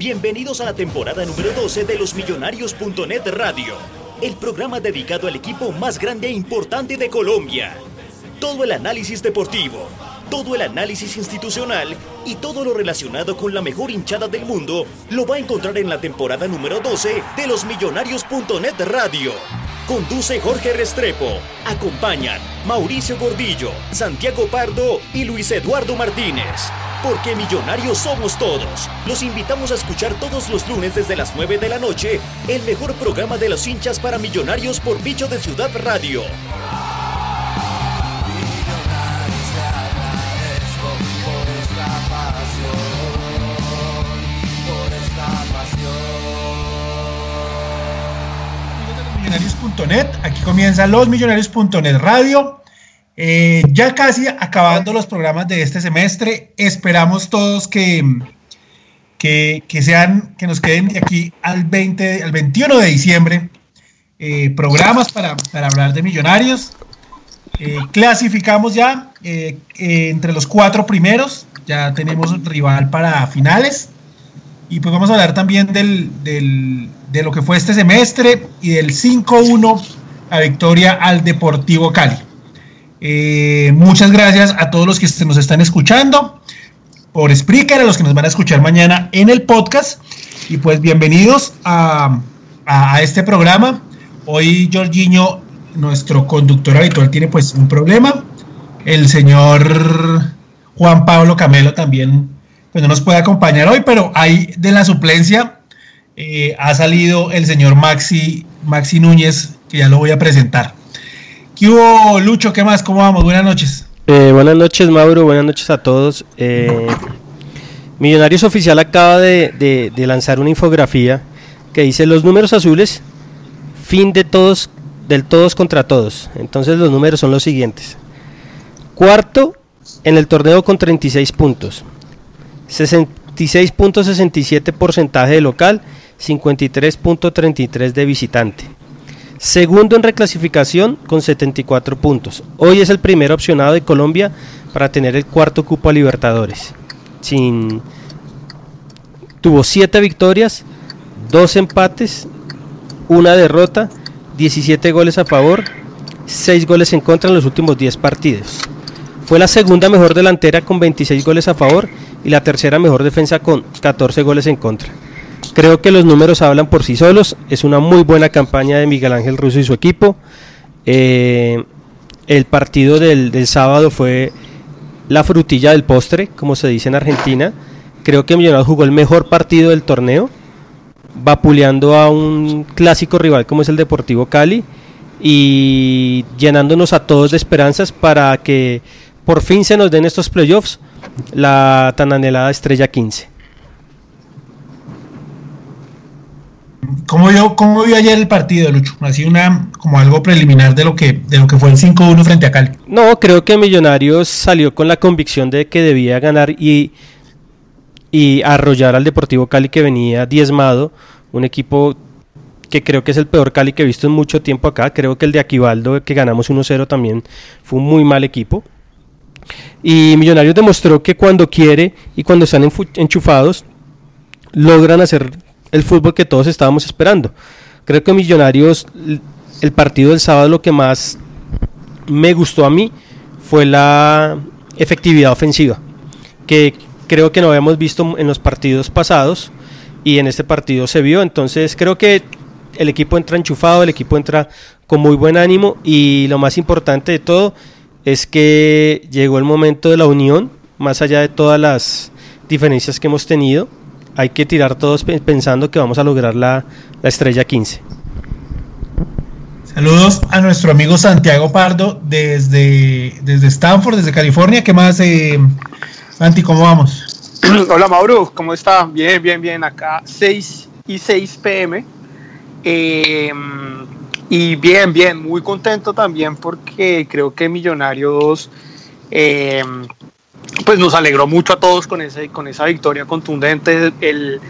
Bienvenidos a la temporada número 12 de los Millonarios.net Radio, el programa dedicado al equipo más grande e importante de Colombia. Todo el análisis deportivo, todo el análisis institucional y todo lo relacionado con la mejor hinchada del mundo lo va a encontrar en la temporada número 12 de los Millonarios.net Radio. Conduce Jorge Restrepo. Acompañan Mauricio Gordillo, Santiago Pardo y Luis Eduardo Martínez. Porque millonarios somos todos. Los invitamos a escuchar todos los lunes desde las 9 de la noche el mejor programa de los hinchas para millonarios por Bicho de Ciudad Radio. Millonarios.net, aquí comienza los Millonarios.net Radio. Eh, ya casi acabando los programas de este semestre, esperamos todos que, que, sean, que nos queden de aquí al 20, al 21 de diciembre eh, programas para, hablar de millonarios. Eh, clasificamos ya entre los cuatro primeros, ya tenemos rival para finales. Y pues vamos a hablar también del, de lo que fue este semestre y del 5-1 a victoria al Deportivo Cali. Eh, muchas gracias a todos los que nos están escuchando por Spreaker, a los que nos van a escuchar mañana en el podcast. Y pues bienvenidos a, este programa. Hoy Jorginho, nuestro conductor habitual, tiene pues un problema. El señor Juan Pablo Camelo también pues no nos puede acompañar hoy, pero ahí de la suplencia eh, ha salido el señor Maxi, Maxi Núñez, que ya lo voy a presentar. ¿Qué hubo, Lucho? ¿Qué más? ¿Cómo vamos? Buenas noches. Eh, buenas noches, Mauro. Buenas noches a todos. Eh, Millonarios Oficial acaba de, lanzar una infografía que dice los números azules, fin de todos, del todos contra todos. Entonces los números son los siguientes. Cuarto en el torneo con 36 puntos. Sesen, 56.67% de local, 53.33% de visitante. Segundo en reclasificación con 74 puntos. Hoy es el primer opcionado de Colombia para tener el cuarto cupo a Libertadores. Sin... Tuvo 7 victorias, 2 empates, 1 derrota, 17 goles a favor, 6 goles en contra en los últimos 10 partidos. Fue la segunda mejor delantera con 26 goles a favor y la tercera mejor defensa con 14 goles en contra. Creo que los números hablan por sí solos. Es una muy buena campaña de Miguel Ángel Russo y su equipo. Eh, el partido del, sábado fue la frutilla del postre, como se dice en Argentina. Creo que Millonarios jugó el mejor partido del torneo, vapuleando a un clásico rival como es el Deportivo Cali y llenándonos a todos de esperanzas para que por fin se nos den estos playoffs la tan anhelada estrella 15. ¿Cómo vio, cómo vio ayer el partido, Lucho? Así una, como algo preliminar de lo que, de lo que fue el 5-1 frente a Cali. No, creo que Millonarios salió con la convicción de que debía ganar y, y arrollar al Deportivo Cali que venía diezmado, un equipo que creo que es el peor Cali que he visto en mucho tiempo acá. Creo que el de Aquivaldo, que ganamos 1-0 también, fue un muy mal equipo. Y Millonarios demostró que cuando quiere y cuando están enchufados, logran hacer el fútbol que todos estábamos esperando. Creo que Millonarios, el partido del sábado, lo que más me gustó a mí fue la efectividad ofensiva. Que creo que no habíamos visto en los partidos pasados y en este partido se vio. Entonces creo que el equipo entra enchufado, el equipo entra con muy buen ánimo y lo más importante de todo es que llegó el momento de la unión, más allá de todas las diferencias que hemos tenido. Hay que tirar todos pensando que vamos a lograr la, la estrella 15. Saludos a nuestro amigo Santiago Pardo desde, desde Stanford, desde California. ¿Qué más, eh, Santi? ¿Cómo vamos? Hola Mauro, ¿cómo está? Bien, bien, bien. Acá 6 y 6 pm. Eh, y bien, bien, muy contento también porque creo que Millonarios eh, pues nos alegró mucho a todos con, ese, con esa victoria contundente. El,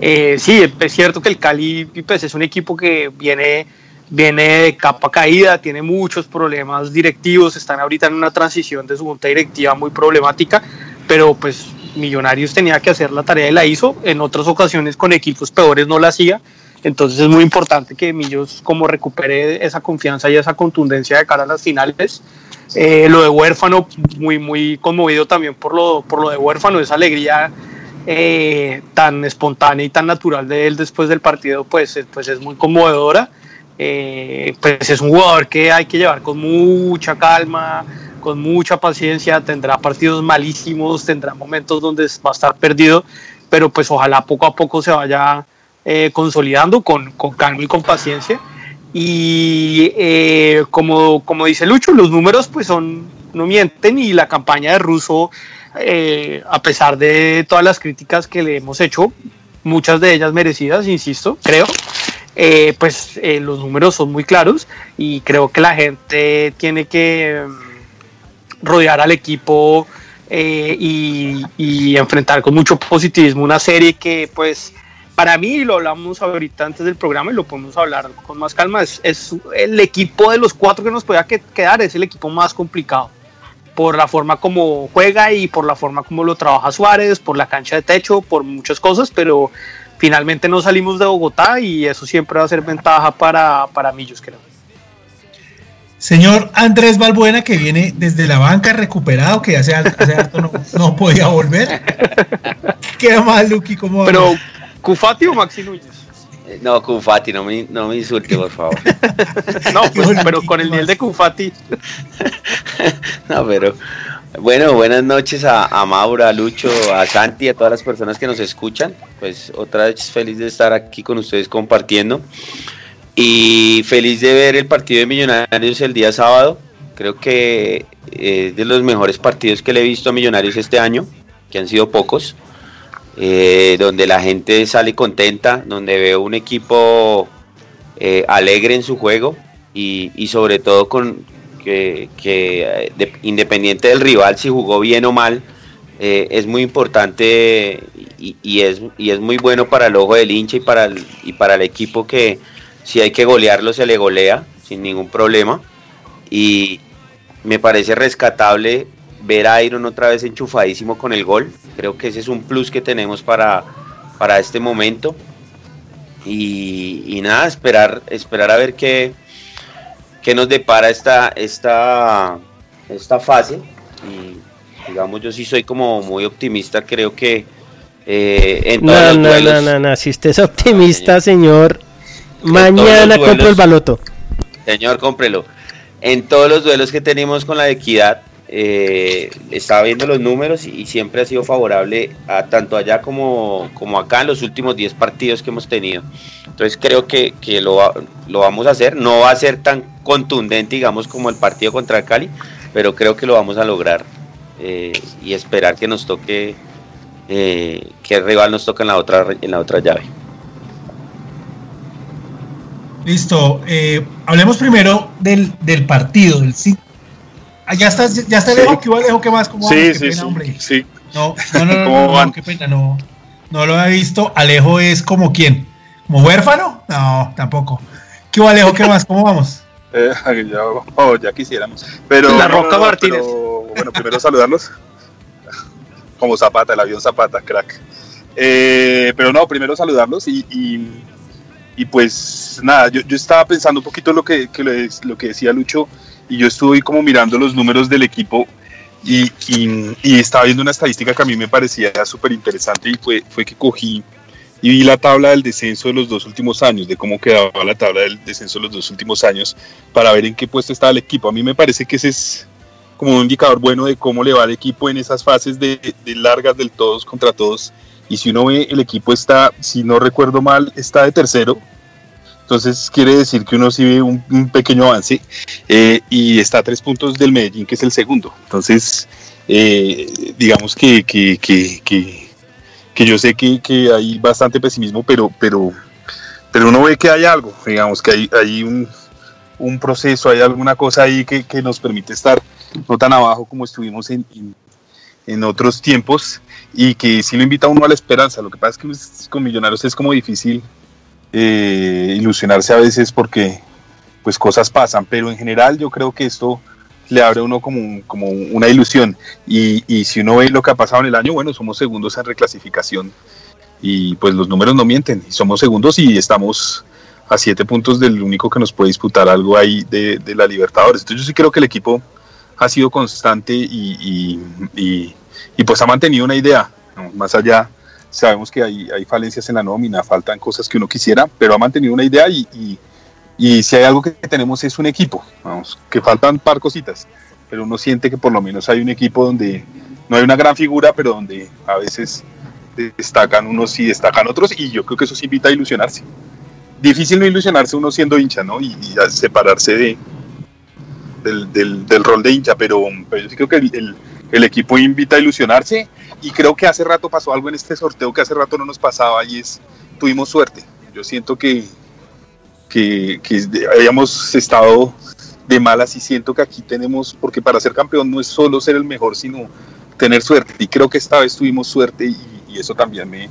eh, sí, es cierto que el Cali pues, es un equipo que viene, viene de capa caída, tiene muchos problemas directivos, están ahorita en una transición de su junta directiva muy problemática, pero pues Millonarios tenía que hacer la tarea y la hizo, en otras ocasiones con equipos peores no la hacía, entonces es muy importante que Millos como recupere esa confianza y esa contundencia de cara a las finales. Eh, lo de huérfano, muy, muy conmovido también por lo, por lo de huérfano, esa alegría eh, tan espontánea y tan natural de él después del partido, pues, pues es muy conmovedora. Eh, pues es un jugador que hay que llevar con mucha calma, con mucha paciencia, tendrá partidos malísimos, tendrá momentos donde va a estar perdido, pero pues ojalá poco a poco se vaya eh, consolidando con, con, calma y con paciencia. Y eh, como, como dice Lucho, los números pues son, no mienten y la campaña de Russo, eh, a pesar de todas las críticas que le hemos hecho, muchas de ellas merecidas, insisto, creo, pues los números son muy claros y creo que la gente tiene que rodear al equipo eh, y, enfrentar con mucho positivismo una serie que pues para mí, lo hablamos ahorita antes del programa y lo podemos hablar con más calma, es, el equipo de los cuatro que nos podía quedar, es el equipo más complicado por la forma como juega y por la forma como lo trabaja Suárez, por la cancha de techo, por muchas cosas, pero finalmente no salimos de Bogotá y eso siempre va a ser ventaja para, para Millos, creo. Señor Andrés Balbuena, que viene desde la banca recuperado, que hace, hace no, no, podía volver. ¿Qué más, Luqui? ¿Cómo Pero, ¿Cufati o Maxi Núñez? Eh, no, Cufati, no me, no me insulte, por favor. no, pues, pero con el nivel de Cufati. no, pero. Bueno, buenas noches a, a Maura, a Lucho, a Santi, a todas las personas que nos escuchan. Pues otra vez feliz de estar aquí con ustedes compartiendo. Y feliz de ver el partido de Millonarios el día sábado. Creo que es de los mejores partidos que le he visto a Millonarios este año, que han sido pocos. Eh, donde la gente sale contenta, donde veo un equipo eh, alegre en su juego y, sobre todo con que, eh, independiente del rival, si jugó bien o mal, es muy importante y, es, y es muy bueno para el ojo del hincha y para y para el equipo que, si hay que golearlo, se le golea sin ningún problema. Y me parece rescatable ver a Iron otra vez enchufadísimo con el gol. Creo que ese es un plus que tenemos para, para este momento. Y, nada, esperar, esperar a ver qué, qué nos depara esta, esta, esta fase. Y digamos, yo sí soy como muy optimista, creo que eh, en todos no, no, no, no, no, si usted es optimista, señor, Mañana compro el baloto. Señor, cómprelo. En todos los duelos que tenemos con la equidad, eh, estaba viendo los números y, siempre ha sido favorable a tanto allá como, como acá en los últimos 10 partidos que hemos tenido. Entonces creo que, que lo, lo, vamos a hacer. No va a ser tan contundente, digamos, como el partido contra Cali, pero creo que lo vamos a lograr eh, y esperar que nos toque, eh, que el rival nos toque en la otra, en la otra llave. Listo. Eh, hablemos primero del, del partido, del 5 ya está, ya está Alejo, ¿qué Alejo? ¿Qué más? ¿Cómo sí, qué sí, pena, sí, hombre. sí. No, no, no, no, no, qué pena, no. No lo había visto. Alejo es como quién? ¿Como huérfano? No, tampoco. ¿Qué hubo, Alejo? ¿Qué más? ¿Cómo vamos? Eh, ya, oh, ya quisiéramos. Pero, La Roca Martínez. Pero, bueno, primero saludarlos. Como Zapata, el avión Zapata, crack. Eh, pero no, primero saludarlos y, y y pues nada, yo, yo estaba pensando un poquito lo que, que lo que decía Lucho y yo estuve como mirando los números del equipo Y, y, estaba viendo una estadística que a mí me parecía súper interesante y fue, fue que cogí y vi la tabla del descenso de los dos últimos años, de cómo quedaba la tabla del descenso de los dos últimos años, para ver en qué puesto estaba el equipo. A mí me parece que ese es como un indicador bueno de cómo le va el equipo en esas fases de, de largas del todos contra todos. Y si uno ve, el equipo está, si no recuerdo mal, está de tercero. Entonces quiere decir que uno sí ve un, pequeño avance eh, y está a tres puntos del Medellín, que es el segundo. Entonces, eh, digamos que, que, que, que, yo sé que, hay bastante pesimismo, pero, pero, pero uno ve que hay algo, digamos que hay, hay un, un proceso, hay alguna cosa ahí que, que nos permite estar no tan abajo como estuvimos en, en, otros tiempos y que sí lo invita a uno a la esperanza. Lo que pasa es que pues, con Millonarios es como difícil eh, ilusionarse a veces porque pues cosas pasan, pero en general yo creo que esto le abre a uno como, como una ilusión y, y, si uno ve lo que ha pasado en el año, bueno, somos segundos en reclasificación y pues los números no mienten, somos segundos y estamos a siete puntos del único que nos puede disputar algo ahí de, de la Libertadores. Entonces yo sí creo que el equipo ha sido constante y, y, pues ha mantenido una idea, más allá sabemos que hay, hay, falencias en la nómina, faltan cosas que uno quisiera, pero ha mantenido una idea y, y, si hay algo que tenemos es un equipo, vamos, que faltan par cositas, pero uno siente que por lo menos hay un equipo donde no hay una gran figura, pero donde a veces destacan unos y destacan otros y yo creo que eso se invita a ilusionarse. Difícil no ilusionarse uno siendo hincha, ¿no? Y, a separarse de, del, del, rol de hincha, pero, yo sí creo que el, el, equipo invita a ilusionarse y creo que hace rato pasó algo en este sorteo que hace rato no nos pasaba y es, tuvimos suerte. Yo siento que, que, que habíamos estado de malas y siento que aquí tenemos, porque para ser campeón no es solo ser el mejor, sino tener suerte. Y creo que esta vez tuvimos suerte y, eso también me,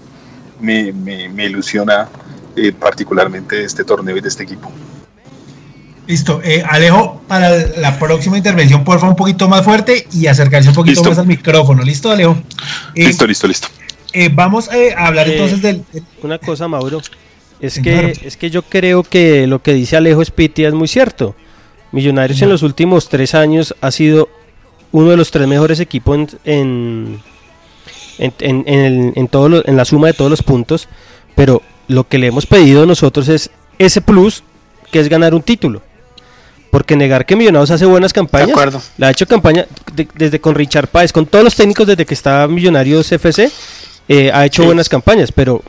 me, me, ilusiona eh, particularmente de este torneo y de este equipo. Listo. Eh, Alejo, para la próxima intervención, por favor, un poquito más fuerte y acercarse un poquito más al micrófono. ¿Listo, Alejo? Eh, listo, listo, listo. Eh, vamos a hablar entonces del, Una cosa, Mauro. Es que, es que yo creo que lo que dice Alejo Spitia es muy cierto. Millonarios en los últimos tres años ha sido uno de los tres mejores equipos en, en, en, en, todo en la suma de todos los puntos. Pero lo que le hemos pedido nosotros es ese plus que es ganar un título. Porque negar que Millonarios hace buenas campañas, la ha hecho campaña desde con Richard Páez, con todos los técnicos desde que estaba Millonarios FC, eh, ha hecho buenas campañas, pero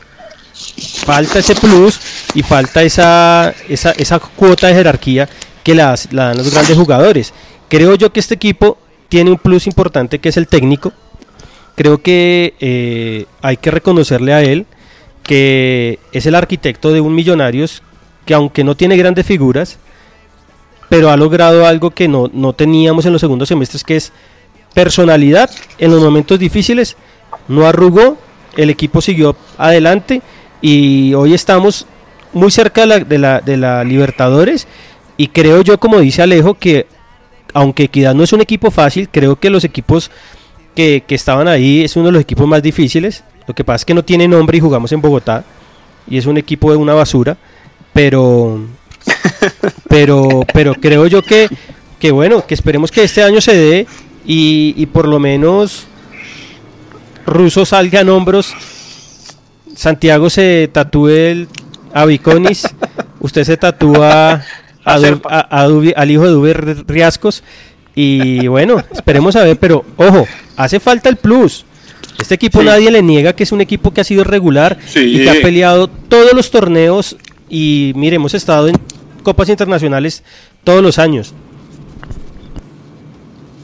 falta ese plus y falta esa, esa, esa cuota de jerarquía que la, dan los grandes jugadores. Creo yo que este equipo tiene un plus importante que es el técnico. Creo que eh, hay que reconocerle a él que es el arquitecto de un Millonarios que aunque no tiene grandes figuras, pero ha logrado algo que no, teníamos en los segundos semestres, que es personalidad en los momentos difíciles, no arrugó, el equipo siguió adelante y hoy estamos muy cerca de la, de la, Libertadores y creo yo, como dice Alejo, que aunque Equidad no es un equipo fácil, creo que los equipos que, que, estaban ahí es uno de los equipos más difíciles. Lo que pasa es que no tiene nombre y jugamos en Bogotá y es un equipo de una basura, pero pero, pero creo yo que, que bueno, que esperemos que este año se dé y, por lo menos Russo salga en hombros, Santiago se tatúe el Abiconis, usted se tatúa al hijo de Uber Riascos y bueno, esperemos a ver, pero ojo, hace falta el plus. Este equipo nadie le niega que es un equipo que ha sido regular y que ha peleado todos los torneos y mire, hemos estado en copas internacionales todos los años.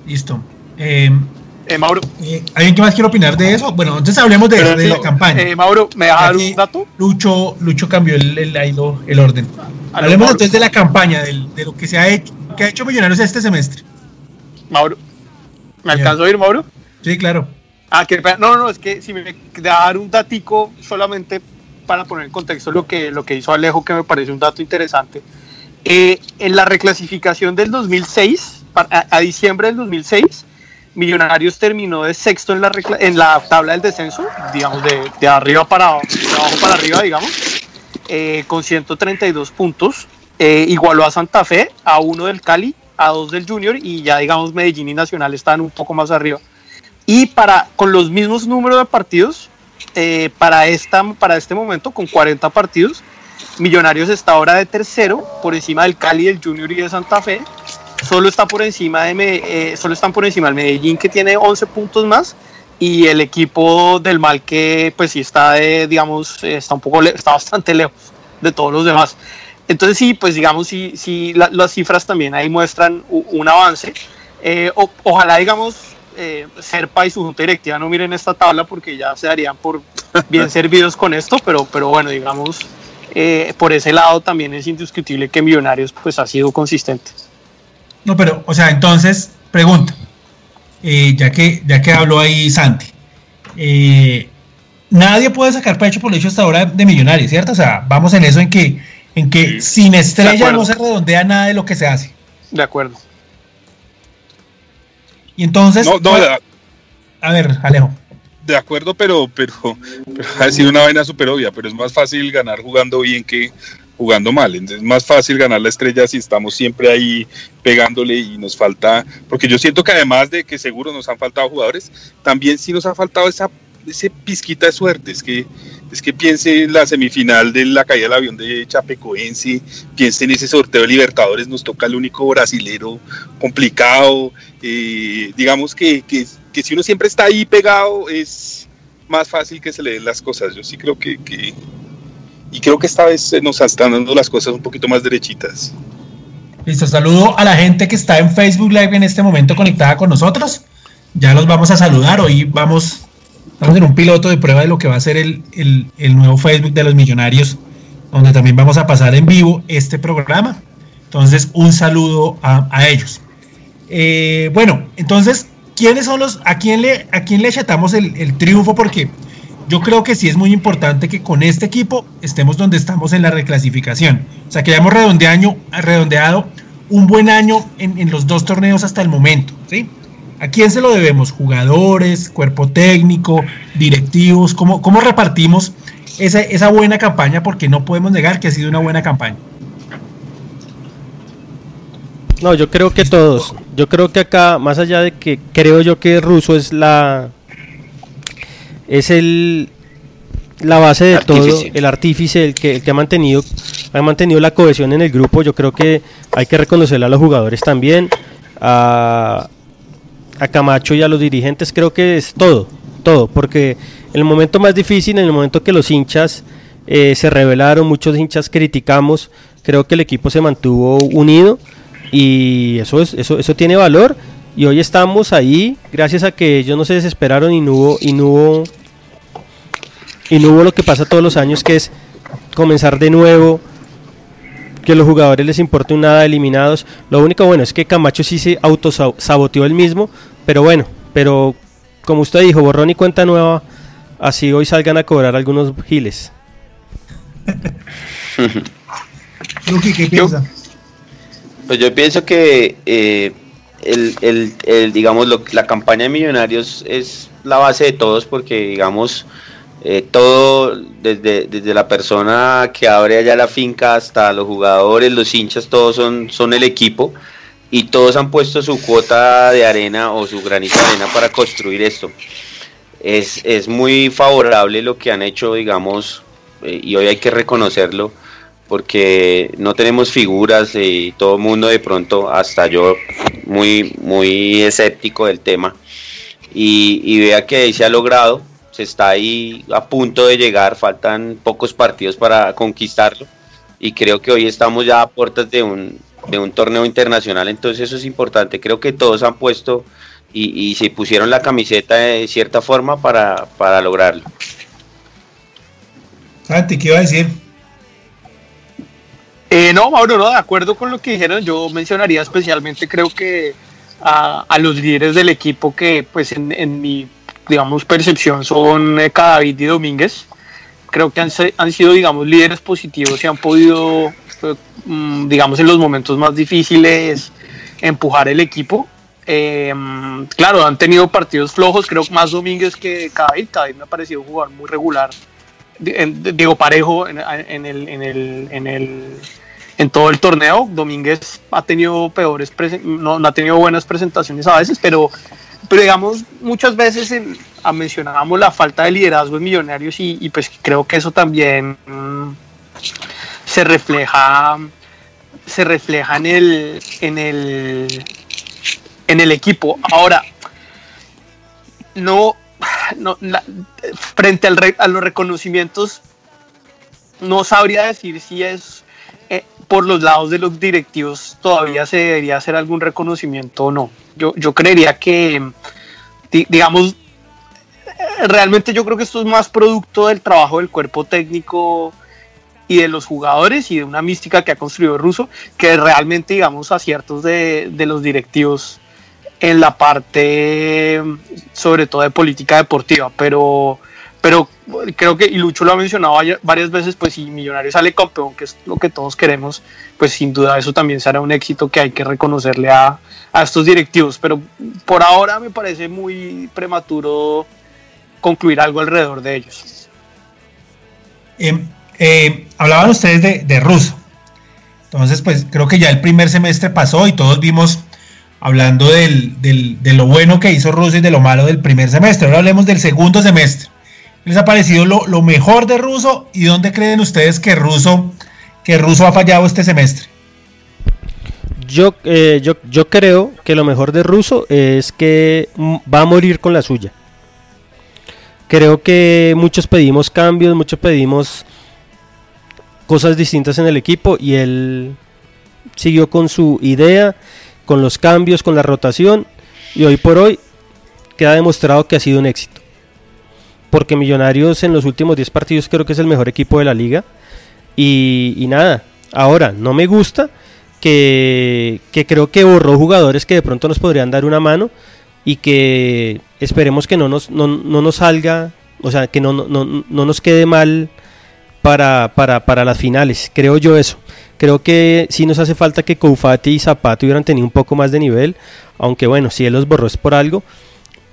Listo. Eh, eh, Mauro. Eh, ¿Alguien que más quiere opinar de eso? Bueno, entonces hablemos de, la campaña. Mauro, ¿me dar un dato? Lucho, Lucho cambió el, el, el orden. Hablemos entonces de la campaña, de, lo que se ha hecho, que ha hecho Millonarios este semestre. Mauro, ¿me alcanzo a ir, Mauro? Sí, claro. Ah, que, no, no, es que si me da dar un datico solamente para poner en contexto lo que, lo que hizo Alejo, que me parece un dato interesante. Eh, en la reclasificación del 2006, a, diciembre del 2006, Millonarios terminó de sexto en la, en la tabla del descenso, digamos, de, de arriba para abajo para arriba, digamos, eh, con 132 puntos. Eh, igualó a Santa Fe, a uno del Cali a dos del Junior y ya digamos Medellín y Nacional están un poco más arriba. Y para, con los mismos números de partidos, eh, para, esta, para este momento, con 40 partidos, Millonarios está ahora de tercero, por encima del Cali, del Junior y de Santa Fe. Solo, está por encima de, eh, solo están por encima del Medellín, que tiene 11 puntos más, y el equipo del Mal, que pues sí está, de, digamos, está, un poco, está bastante lejos de todos los demás. Entonces sí, pues digamos, sí, sí las cifras también ahí muestran un, avance. Eh, ojalá, digamos, eh, Serpa y su junta directiva no miren esta tabla porque ya se darían por bien servidos con esto, pero, pero bueno, digamos, eh, por ese lado también es indiscutible que Millonarios pues ha sido consistente. No, pero, o sea, entonces, pregunta, eh, ya, que, ya que habló ahí Santi, nadie puede sacar pecho por el hecho hasta ahora de Millonarios, ¿cierto? O sea, vamos en eso en que, en que sin estrella no se redondea nada de lo que se hace. De acuerdo. Y entonces... No, no, a ver, Alejo de acuerdo, pero, pero, pero ha sido una vaina súper obvia, pero es más fácil ganar jugando bien que jugando mal. Entonces es más fácil ganar la estrella si estamos siempre ahí pegándole y nos falta, porque yo siento que además de que seguro nos han faltado jugadores, también sí nos ha faltado esa ese pizquita de suerte, es que es que piense en la semifinal de la caída del avión de Chapecoense, piense en ese sorteo de Libertadores, nos toca el único brasilero complicado, eh, digamos que, que que si uno siempre está ahí pegado es más fácil que se le den las cosas. Yo sí creo que, y creo que esta vez nos están dando las cosas un poquito más derechitas. Listo, saludo a la gente que está en Facebook Live en este momento conectada con nosotros. Ya los vamos a saludar. Hoy vamos, vamos en un piloto de prueba de lo que va a ser el, nuevo Facebook de los millonarios, donde también vamos a pasar en vivo este programa. Entonces, un saludo a, ellos. Eh, bueno, entonces ¿quiénes son los, a quién le, a quién le achatamos el, triunfo? Porque yo creo que sí es muy importante que con este equipo estemos donde estamos en la reclasificación. O sea, que hayamos redondeado, redondeado un buen año en, los dos torneos hasta el momento. ¿sí? ¿A quién se lo debemos? ¿Jugadores, cuerpo técnico, directivos? ¿Cómo, cómo repartimos esa, esa buena campaña? Porque no podemos negar que ha sido una buena campaña. No, yo creo que todos. Yo creo que acá, más allá de que creo yo que Russo es la. Es el. La base de todo, el artífice, el que, el que ha mantenido ha mantenido la cohesión en el grupo. Yo creo que hay que reconocerle a los jugadores también, a, a Camacho y a los dirigentes. Creo que es todo, todo, porque en el momento más difícil, en el momento que los hinchas eh, se rebelaron, muchos hinchas criticamos, creo que el equipo se mantuvo unido y eso, es, eso, eso tiene valor. Y hoy estamos ahí gracias a que ellos no se desesperaron y no hubo, y no hubo, y no hubo lo que pasa todos los años, que es comenzar de nuevo, que los jugadores les importe un nada eliminados. Lo único bueno es que Camacho sí se autosaboteó el mismo, pero bueno, pero como usted dijo, borrón y cuenta nueva, así hoy salgan a cobrar algunos giles. ¿qué piensa? Pues yo pienso que eh, el, digamos, la campaña de Millonarios es la base de todos porque, digamos, eh, todo, desde, desde la persona que abre allá la finca hasta los jugadores, los hinchas, todos son, son el equipo y todos han puesto su cuota de arena o su granito de arena para construir esto. Es, es muy favorable lo que han hecho, digamos, eh, y hoy hay que reconocerlo porque no tenemos figuras y todo el mundo de pronto, hasta yo muy, muy escéptico del tema, y, vea que se ha logrado, se está ahí a punto de llegar, faltan pocos partidos para conquistarlo, y creo que hoy estamos ya a puertas de un, de un torneo internacional, entonces eso es importante, creo que todos han puesto y, y se pusieron la camiseta de cierta forma para, para lograrlo. Santi, ¿qué iba a decir? Eh, no, Mauro, no, de acuerdo con lo que dijeron, yo mencionaría especialmente, creo que a, los líderes del equipo que, pues, en, mi, digamos, percepción son eh, Cadavid y Domínguez. Creo que han, han, sido, digamos, líderes positivos y han podido, eh, mm, digamos, en los momentos más difíciles empujar el equipo. Em, claro, han tenido partidos flojos, creo más Domínguez que Cadavid. Cadavid me ha parecido jugar muy regular Diego Parejo en, el, en, el, en, el, en todo el torneo. Domínguez ha tenido peores, no, no, ha tenido buenas presentaciones a veces, pero, pero digamos, muchas veces mencionábamos la falta de liderazgo en Millonarios y, pues creo que eso también mm, se refleja se refleja en el en el en el equipo. Ahora, no, no frente al, a los reconocimientos, no sabría decir si es por los lados de los directivos todavía se debería hacer algún reconocimiento o no. Yo, yo creería que, digamos, realmente yo creo que esto es más producto del trabajo del cuerpo técnico y de los jugadores y de una mística que ha construido Russo, que realmente, digamos, aciertos de, de los directivos en la parte, sobre todo de política deportiva, pero, pero creo que, y Lucho lo ha mencionado varias veces, pues si Millonarios sale campeón, que es lo que todos queremos, pues sin duda eso también será un éxito que hay que reconocerle a, a estos directivos, pero por ahora me parece muy prematuro concluir algo alrededor de ellos. Em, eh, hablaban ustedes de, de Russo. Entonces, pues creo que ya el primer semestre pasó y todos vimos hablando del, de lo bueno que hizo Russo y de lo malo del primer semestre. Ahora hablemos del segundo semestre. ¿Qué les ha parecido lo, mejor de Russo y dónde creen ustedes que Russo, que Russo ha fallado este semestre? Yo, eh, yo, yo creo que lo mejor de Russo es que va a morir con la suya. Creo que muchos pedimos cambios, muchos pedimos cosas distintas en el equipo y él siguió con su idea con los cambios, con la rotación y hoy por hoy queda demostrado que ha sido un éxito. Porque Millonarios en los últimos 10 partidos creo que es el mejor equipo de la liga. Y, nada, ahora no me gusta que, creo que borró jugadores que de pronto nos podrían dar una mano y que esperemos que no nos, no, nos salga, o sea, que no, no, no nos quede mal para, para, para las finales. Creo yo eso. Creo que sí nos hace falta que Koufati y Zapato hubieran tenido un poco más de nivel, aunque bueno, si él los borró es por algo.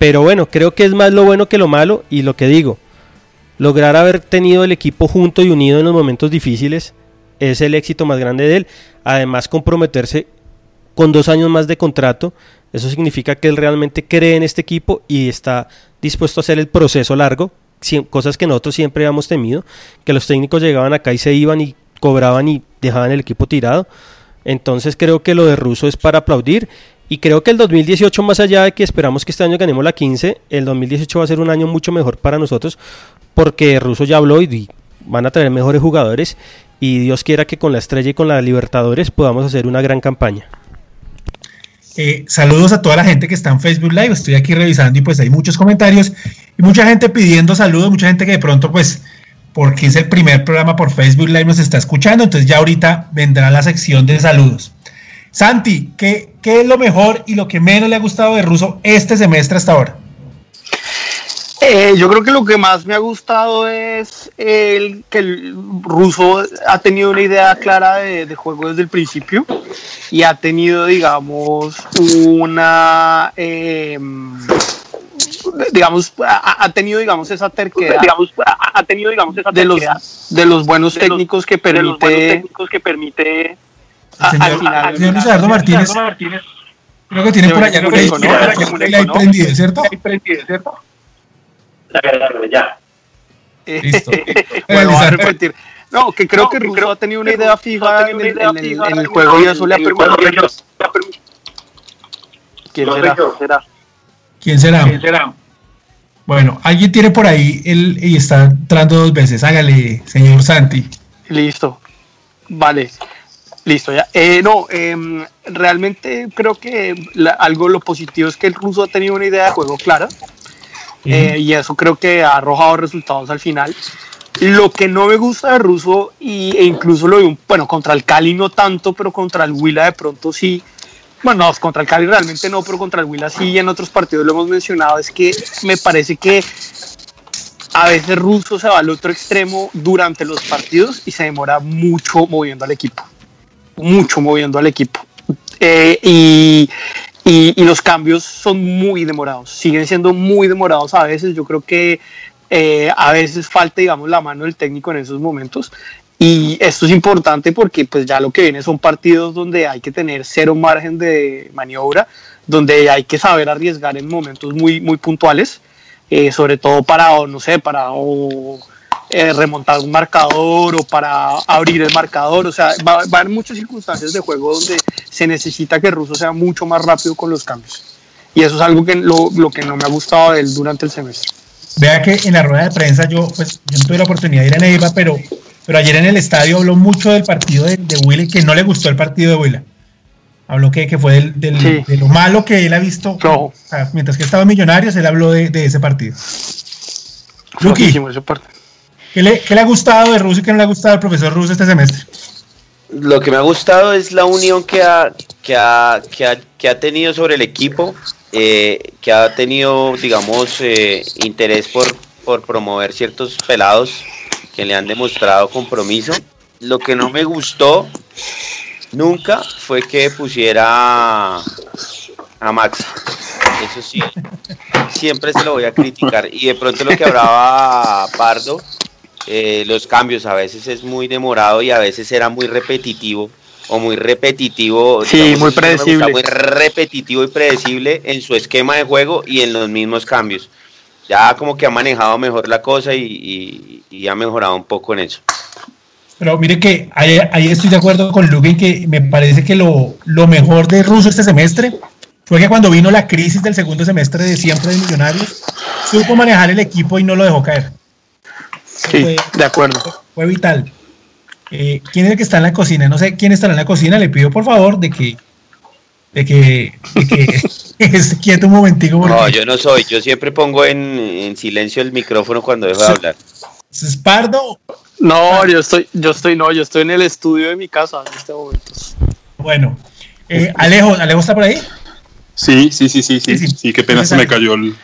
Pero bueno, creo que es más lo bueno que lo malo y lo que digo, lograr haber tenido el equipo junto y unido en los momentos difíciles es el éxito más grande de él. Además, comprometerse con dos años más de contrato, eso significa que él realmente cree en este equipo y está dispuesto a hacer el proceso largo, cosas que nosotros siempre habíamos temido, que los técnicos llegaban acá y se iban y cobraban y dejaban el equipo tirado. Entonces creo que lo de Russo es para aplaudir. Y creo que el 2018, más allá de que esperamos que este año ganemos la 15, el 2018 va a ser un año mucho mejor para nosotros porque Russo ya habló y van a traer mejores jugadores y Dios quiera que con la estrella y con la Libertadores podamos hacer una gran campaña. Eh, saludos a toda la gente que está en Facebook Live, estoy aquí revisando y pues hay muchos comentarios y mucha gente pidiendo saludos, mucha gente que de pronto pues porque es el primer programa por Facebook Live nos está escuchando, entonces ya ahorita vendrá la sección de saludos. Santi, ¿qué, es lo mejor y lo que menos le ha gustado de Russo este semestre hasta ahora? Eh, yo creo que lo que más me ha gustado es el, que el ruso ha tenido una idea clara de, juego desde el principio y ha tenido, digamos, una... Eh, digamos, ha, tenido, digamos, esa terquedad, digamos, ha, tenido, digamos, esa de los, de los buenos técnicos que permite, técnicos que permite, señor, al final, señor Luis Eduardo Martínez, creo que tiene por allá por ahí, ahí prendido, ¿cierto? ¿cierto? Ya. Listo. bueno, a repetir. No, que creo no, que Russo ha tenido una idea fija en el, en el, en el juego y eso le ha permitido. ¿Quién será? ¿Quién será? ¿Quién será? Bueno, alguien tiene por ahí el, y está entrando dos veces. Hágale, señor Santi. Listo. Vale. Listo, ya. Eh, no, em, realmente creo que algo lo positivo es que el ruso ha tenido una idea de juego clara. Eh, y eso creo que ha arrojado resultados al final. Lo que no me gusta de Russo, y, e incluso lo vi, bueno, contra el Cali no tanto, pero contra el Huila de pronto sí, bueno, no, contra el Cali realmente no, pero contra el Huila sí, y en otros partidos lo hemos mencionado, es que me parece que a veces Russo se va al otro extremo durante los partidos y se demora mucho moviendo al equipo, mucho moviendo al equipo. Eh, y, y, los cambios son muy demorados, siguen siendo muy demorados a veces, yo creo que eh, a veces falta, digamos, la mano del técnico en esos momentos Y esto es importante porque pues ya lo que viene son partidos donde hay que tener cero margen de maniobra, donde hay que saber arriesgar en momentos muy, muy puntuales, eh, sobre todo para, no sé, para eh, remontar un marcador o para abrir el marcador. O sea, va, va a haber muchas circunstancias de juego donde se necesita que el ruso sea mucho más rápido con los cambios. Y eso es algo que lo, lo que no me ha gustado de él durante el semestre. Vea que en la rueda de prensa yo, pues, yo no tuve la oportunidad de ir a Neiva, pero pero ayer en el estadio habló mucho del partido de, de Willy, que no le gustó el partido de Willy. Habló que, que fue del, del, Sí. de lo malo que él ha visto. Flojo. O sea, mientras que estaba en Millonarios, él habló de, de ese partido. Luqui. Ese partido. ¿Qué le, ha gustado de Russo y qué no le ha gustado al profesor Russo este semestre? Lo que me ha gustado es la unión que ha, que ha, que ha, que ha tenido sobre el equipo, eh, que ha tenido, digamos, eh, interés por, por promover ciertos pelados que le han demostrado compromiso. Lo que no me gustó nunca fue que pusiera a Max. Eso sí, siempre se lo voy a criticar. Y de pronto lo que hablaba Pardo, eh, los cambios a veces es muy demorado y a veces era muy repetitivo o muy repetitivo. Sí, digamos, muy predecible. muy repetitivo y predecible en su esquema de juego y en los mismos cambios. Ya como que ha manejado mejor la cosa y, y- y ha mejorado un poco en eso. Pero mire que ahí, ahí estoy de acuerdo con Luke en que me parece que lo, lo mejor de Russo este semestre fue que cuando vino la crisis del segundo semestre de siempre de Millonarios, supo manejar el equipo y no lo dejó caer. Sí, Fue- de acuerdo. fue vital. Eh, ¿Quién es el que está en la cocina? No sé quién está en la cocina. Le pido por favor de que de que, de que esté quieto un momentico porque No, yo no soy, yo siempre pongo en, en silencio el micrófono cuando dejo de hablar. es Pardo. No, yo estoy, yo estoy, no, yo estoy en el estudio de mi casa en este momento. Bueno, eh, Alejo, Alejo está por ahí. Sí, sí, sí, sí, sí. Sí, sí. Sí, qué pena se me cayó el.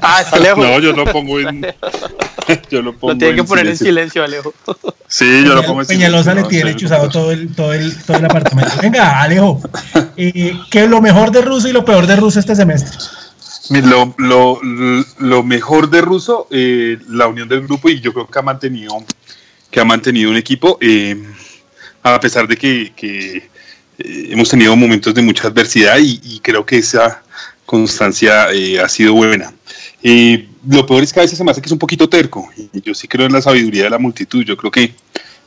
Ah, está lejos. No, yo lo pongo en. Yo lo pongo Lo tiene que poner en silencio. Alejo. Sí, yo lo pongo en Peñalosa le silencio, tiene no, chuzado no, todo el, todo el, todo el apartamento. Venga, Alejo, eh, ¿qué es lo mejor de Russo y lo peor de Russo este semestre? Lo, lo, lo mejor de Russo, eh, la unión del grupo y yo creo que ha mantenido, que ha mantenido un equipo, eh, a pesar de que, que, eh, hemos tenido momentos de mucha adversidad y, y creo que esa constancia eh, ha sido buena. Eh, lo peor es que a veces se me hace que es un poquito terco y yo sí creo en la sabiduría de la multitud, yo creo que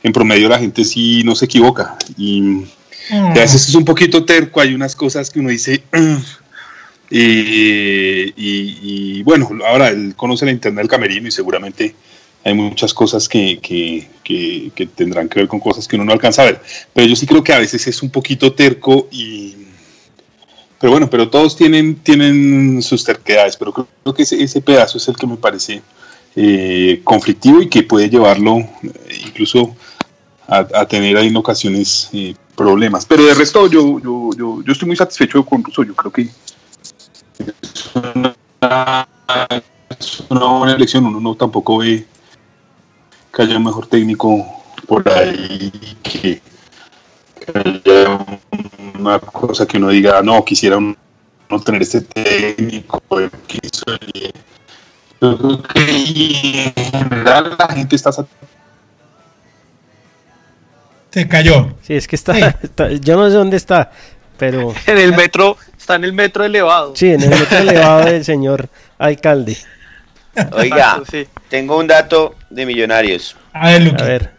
en promedio la gente sí no se equivoca y, y a veces es un poquito terco, hay unas cosas que uno dice... "Mm". Eh, y, y, bueno, ahora él conoce la interna del camerino y seguramente hay muchas cosas que, que, que, que tendrán que ver con cosas que uno no alcanza a ver. Pero yo sí creo que a veces es un poquito terco y... Pero bueno, pero todos tienen, tienen sus terquedades, pero creo, que ese, pedazo es el que me parece eh, conflictivo y que puede llevarlo eh, incluso a, a tener en ocasiones eh, problemas. Pero de resto yo, yo, yo, yo estoy muy satisfecho con Russo, yo creo que es una, es una buena elección, uno no tampoco ve que haya un mejor técnico por ahí que haya una cosa que uno diga, no, quisiera un- no tener este técnico. Yo creo que en general la gente está satisfecha Se cayó. Sí, es que está, Sí. está- yo no sé dónde está, pero En el metro, está en el metro elevado. sí, en el otro elevado del señor alcalde. Oiga, sí. tengo un dato de Millonarios. A ver, Luque. A ver,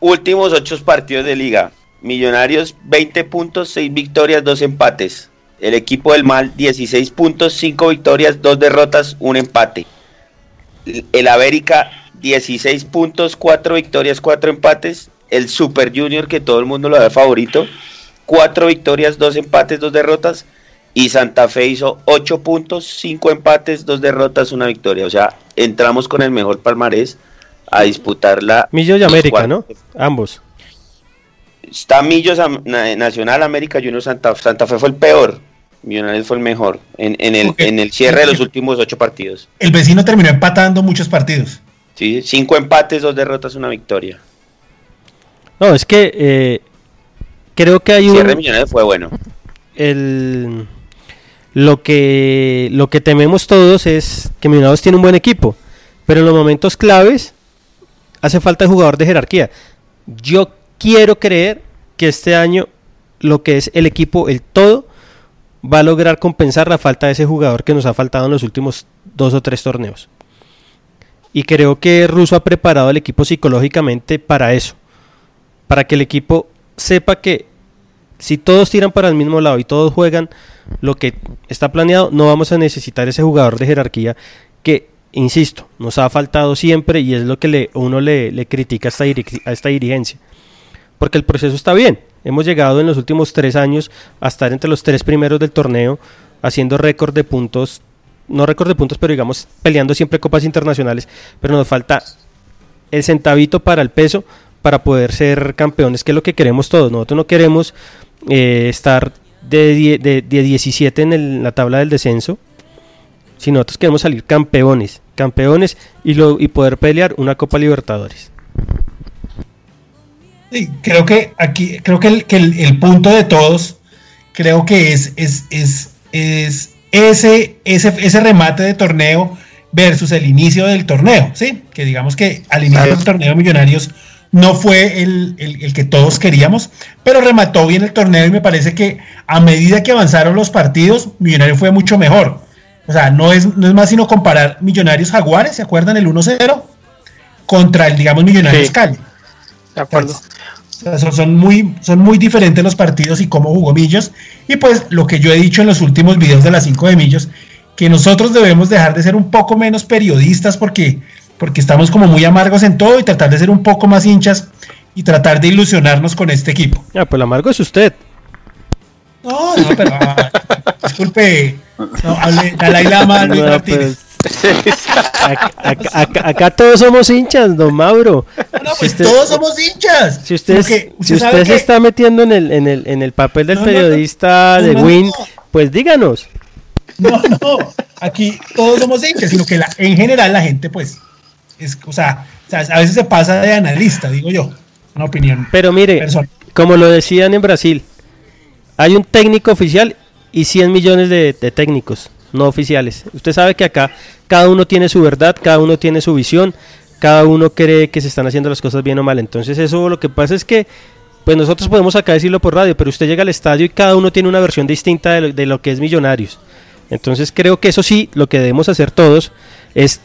Últimos ocho partidos de liga. Millonarios 20 puntos, 6 victorias, 2 empates. El equipo del mal 16 puntos, 5 victorias, 2 derrotas, 1 empate. El América 16 puntos, 4 victorias, 4 empates. El Super Junior que todo el mundo lo da favorito, 4 victorias, 2 empates, 2 derrotas. Y Santa Fe hizo 8 puntos, 5 empates, 2 derrotas, 1 victoria. O sea, entramos con el mejor palmarés a disputar la Millo y América. ¿no? Ambos. Está Millos Nacional América Junior Santa, Santa Fe fue el peor. Millonarios fue el mejor en, en el, en el cierre de los últimos ocho partidos. El vecino terminó empatando muchos partidos. ¿sí? Cinco empates, dos derrotas, una victoria. No, es que eh, creo que hay El cierre de un... Millonarios fue bueno. el, lo que lo que tememos todos es que Millonarios tiene un buen equipo, pero en los momentos claves hace falta el jugador de jerarquía. Yo quiero creer que este año lo que es el equipo, el todo, va a lograr compensar la falta de ese jugador que nos ha faltado en los últimos dos o tres torneos. Y creo que Russo ha preparado al equipo psicológicamente para eso. Para que el equipo sepa que si todos tiran para el mismo lado y todos juegan lo que está planeado, no vamos a necesitar ese jugador de jerarquía que, insisto, nos ha faltado siempre y es lo que uno le, critica a esta dirigencia. Porque el proceso está bien. Hemos llegado en los últimos tres años a estar entre los tres primeros del torneo, haciendo récord de puntos no récord de puntos, pero digamos peleando siempre copas internacionales, pero nos falta el centavito para el peso para poder ser campeones, que es lo que queremos todos. Nosotros no queremos eh, estar de, de, 17 en la tabla del descenso, sino nosotros queremos salir campeones, campeones y, lo, y poder pelear una Copa Libertadores. Creo que aquí, creo que el, que el, punto de todos, creo que es, es, es, es ese, ese, ese remate de torneo versus el inicio del torneo, ¿sí? Que digamos que al inicio del torneo Millonarios no fue el, que todos queríamos, pero remató bien el torneo y me parece que a medida que avanzaron los partidos, Millonarios fue mucho mejor. O sea, no es, no es más sino comparar Millonarios Jaguares, ¿se acuerdan? El 1-0 contra el, digamos, Millonarios Cali. De acuerdo son, muy, son muy diferentes los partidos y cómo jugó Millos. Y pues lo que yo he dicho en los últimos videos de las 5 de Millos, que nosotros debemos dejar de ser un poco menos periodistas porque, porque estamos como muy amargos en todo y tratar de ser un poco más hinchas y tratar de ilusionarnos con este equipo. Ya, pues el amargo es usted. No, no, pero ah, disculpe. No, hable Dalai Lama, Luis Martínez. Pues, Acá, todos somos hinchas, don Mauro. No, pues todos somos hinchas. Si usted, si usted se está metiendo en el, en el, en el papel del periodista de Win, pues díganos. No, no, aquí todos somos hinchas, sino que la, en general la gente, pues, es, o sea, a veces se pasa de analista, digo yo, una opinión. Pero mire, como lo decían en Brasil, hay un técnico oficial y 100 millones de técnicos no oficiales. Usted sabe que acá cada uno tiene su verdad, cada uno tiene su visión, cada uno cree que se están haciendo las cosas bien o mal. Entonces eso lo que pasa es que pues nosotros podemos acá decirlo por radio, pero usted llega al estadio y cada uno tiene una versión distinta de lo, que es Millonarios. Entonces creo que eso sí, lo que debemos hacer todos es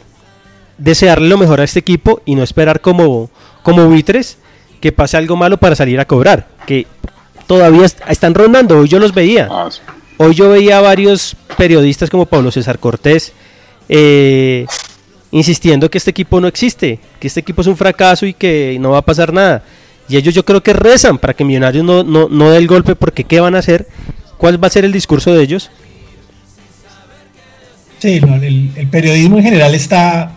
desearle lo mejor a este equipo y no esperar como, como buitres que pase algo malo para salir a cobrar. Que todavía están rondando, hoy yo los veía. Ah, Hoy yo veía a varios periodistas como Pablo César Cortés eh, insistiendo que este equipo no existe, que este equipo es un fracaso y que no va a pasar nada. Y ellos yo creo que rezan para que Millonarios no, no, no dé el golpe porque ¿qué van a hacer? ¿Cuál va a ser el discurso de ellos? Sí, el, periodismo en general está,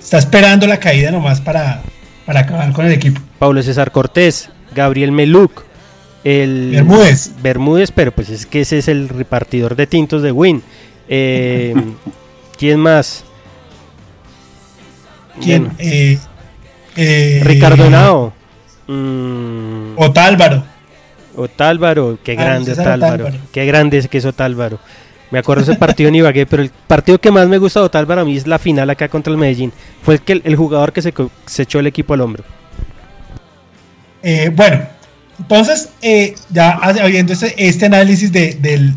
está esperando la caída nomás para, para acabar con el equipo. Pablo César Cortés, Gabriel Meluc, el Bermúdez. Bermúdez, pero pues es que ese es el repartidor de tintos de Win. Eh, ¿Quién más? ¿Quién? Eh, eh, Ricardo Nao. Mm. Otálvaro. Otálvaro, qué ah, grande Otálvaro. Qué grande es que es Otálvaro. Me acuerdo ese partido en Ibagué, pero el partido que más me gusta de Otálvaro a mí es la final acá contra el Medellín. Fue el, que, el jugador que se, se echó el equipo al hombro. bueno, entonces, eh, ya habiendo este, este análisis del,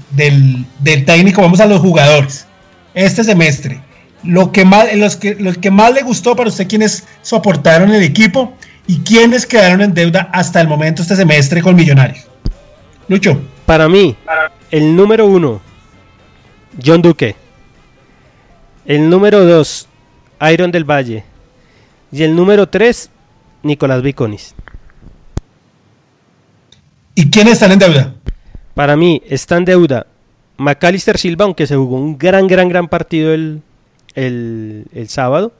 técnico, vamos a los jugadores. Este semestre, lo que más, los que, que más le gustó para usted, quienes soportaron el equipo y quienes quedaron en deuda hasta el momento este semestre con Millonarios. Lucho. Para mí, el número uno, John Duque. El número dos, Iron del Valle. Y el número tres, Nicolás Viconis. ¿Y quiénes están en deuda? Para mí está en deuda Macalister Silva, aunque se jugó un gran, gran, gran partido el, sábado.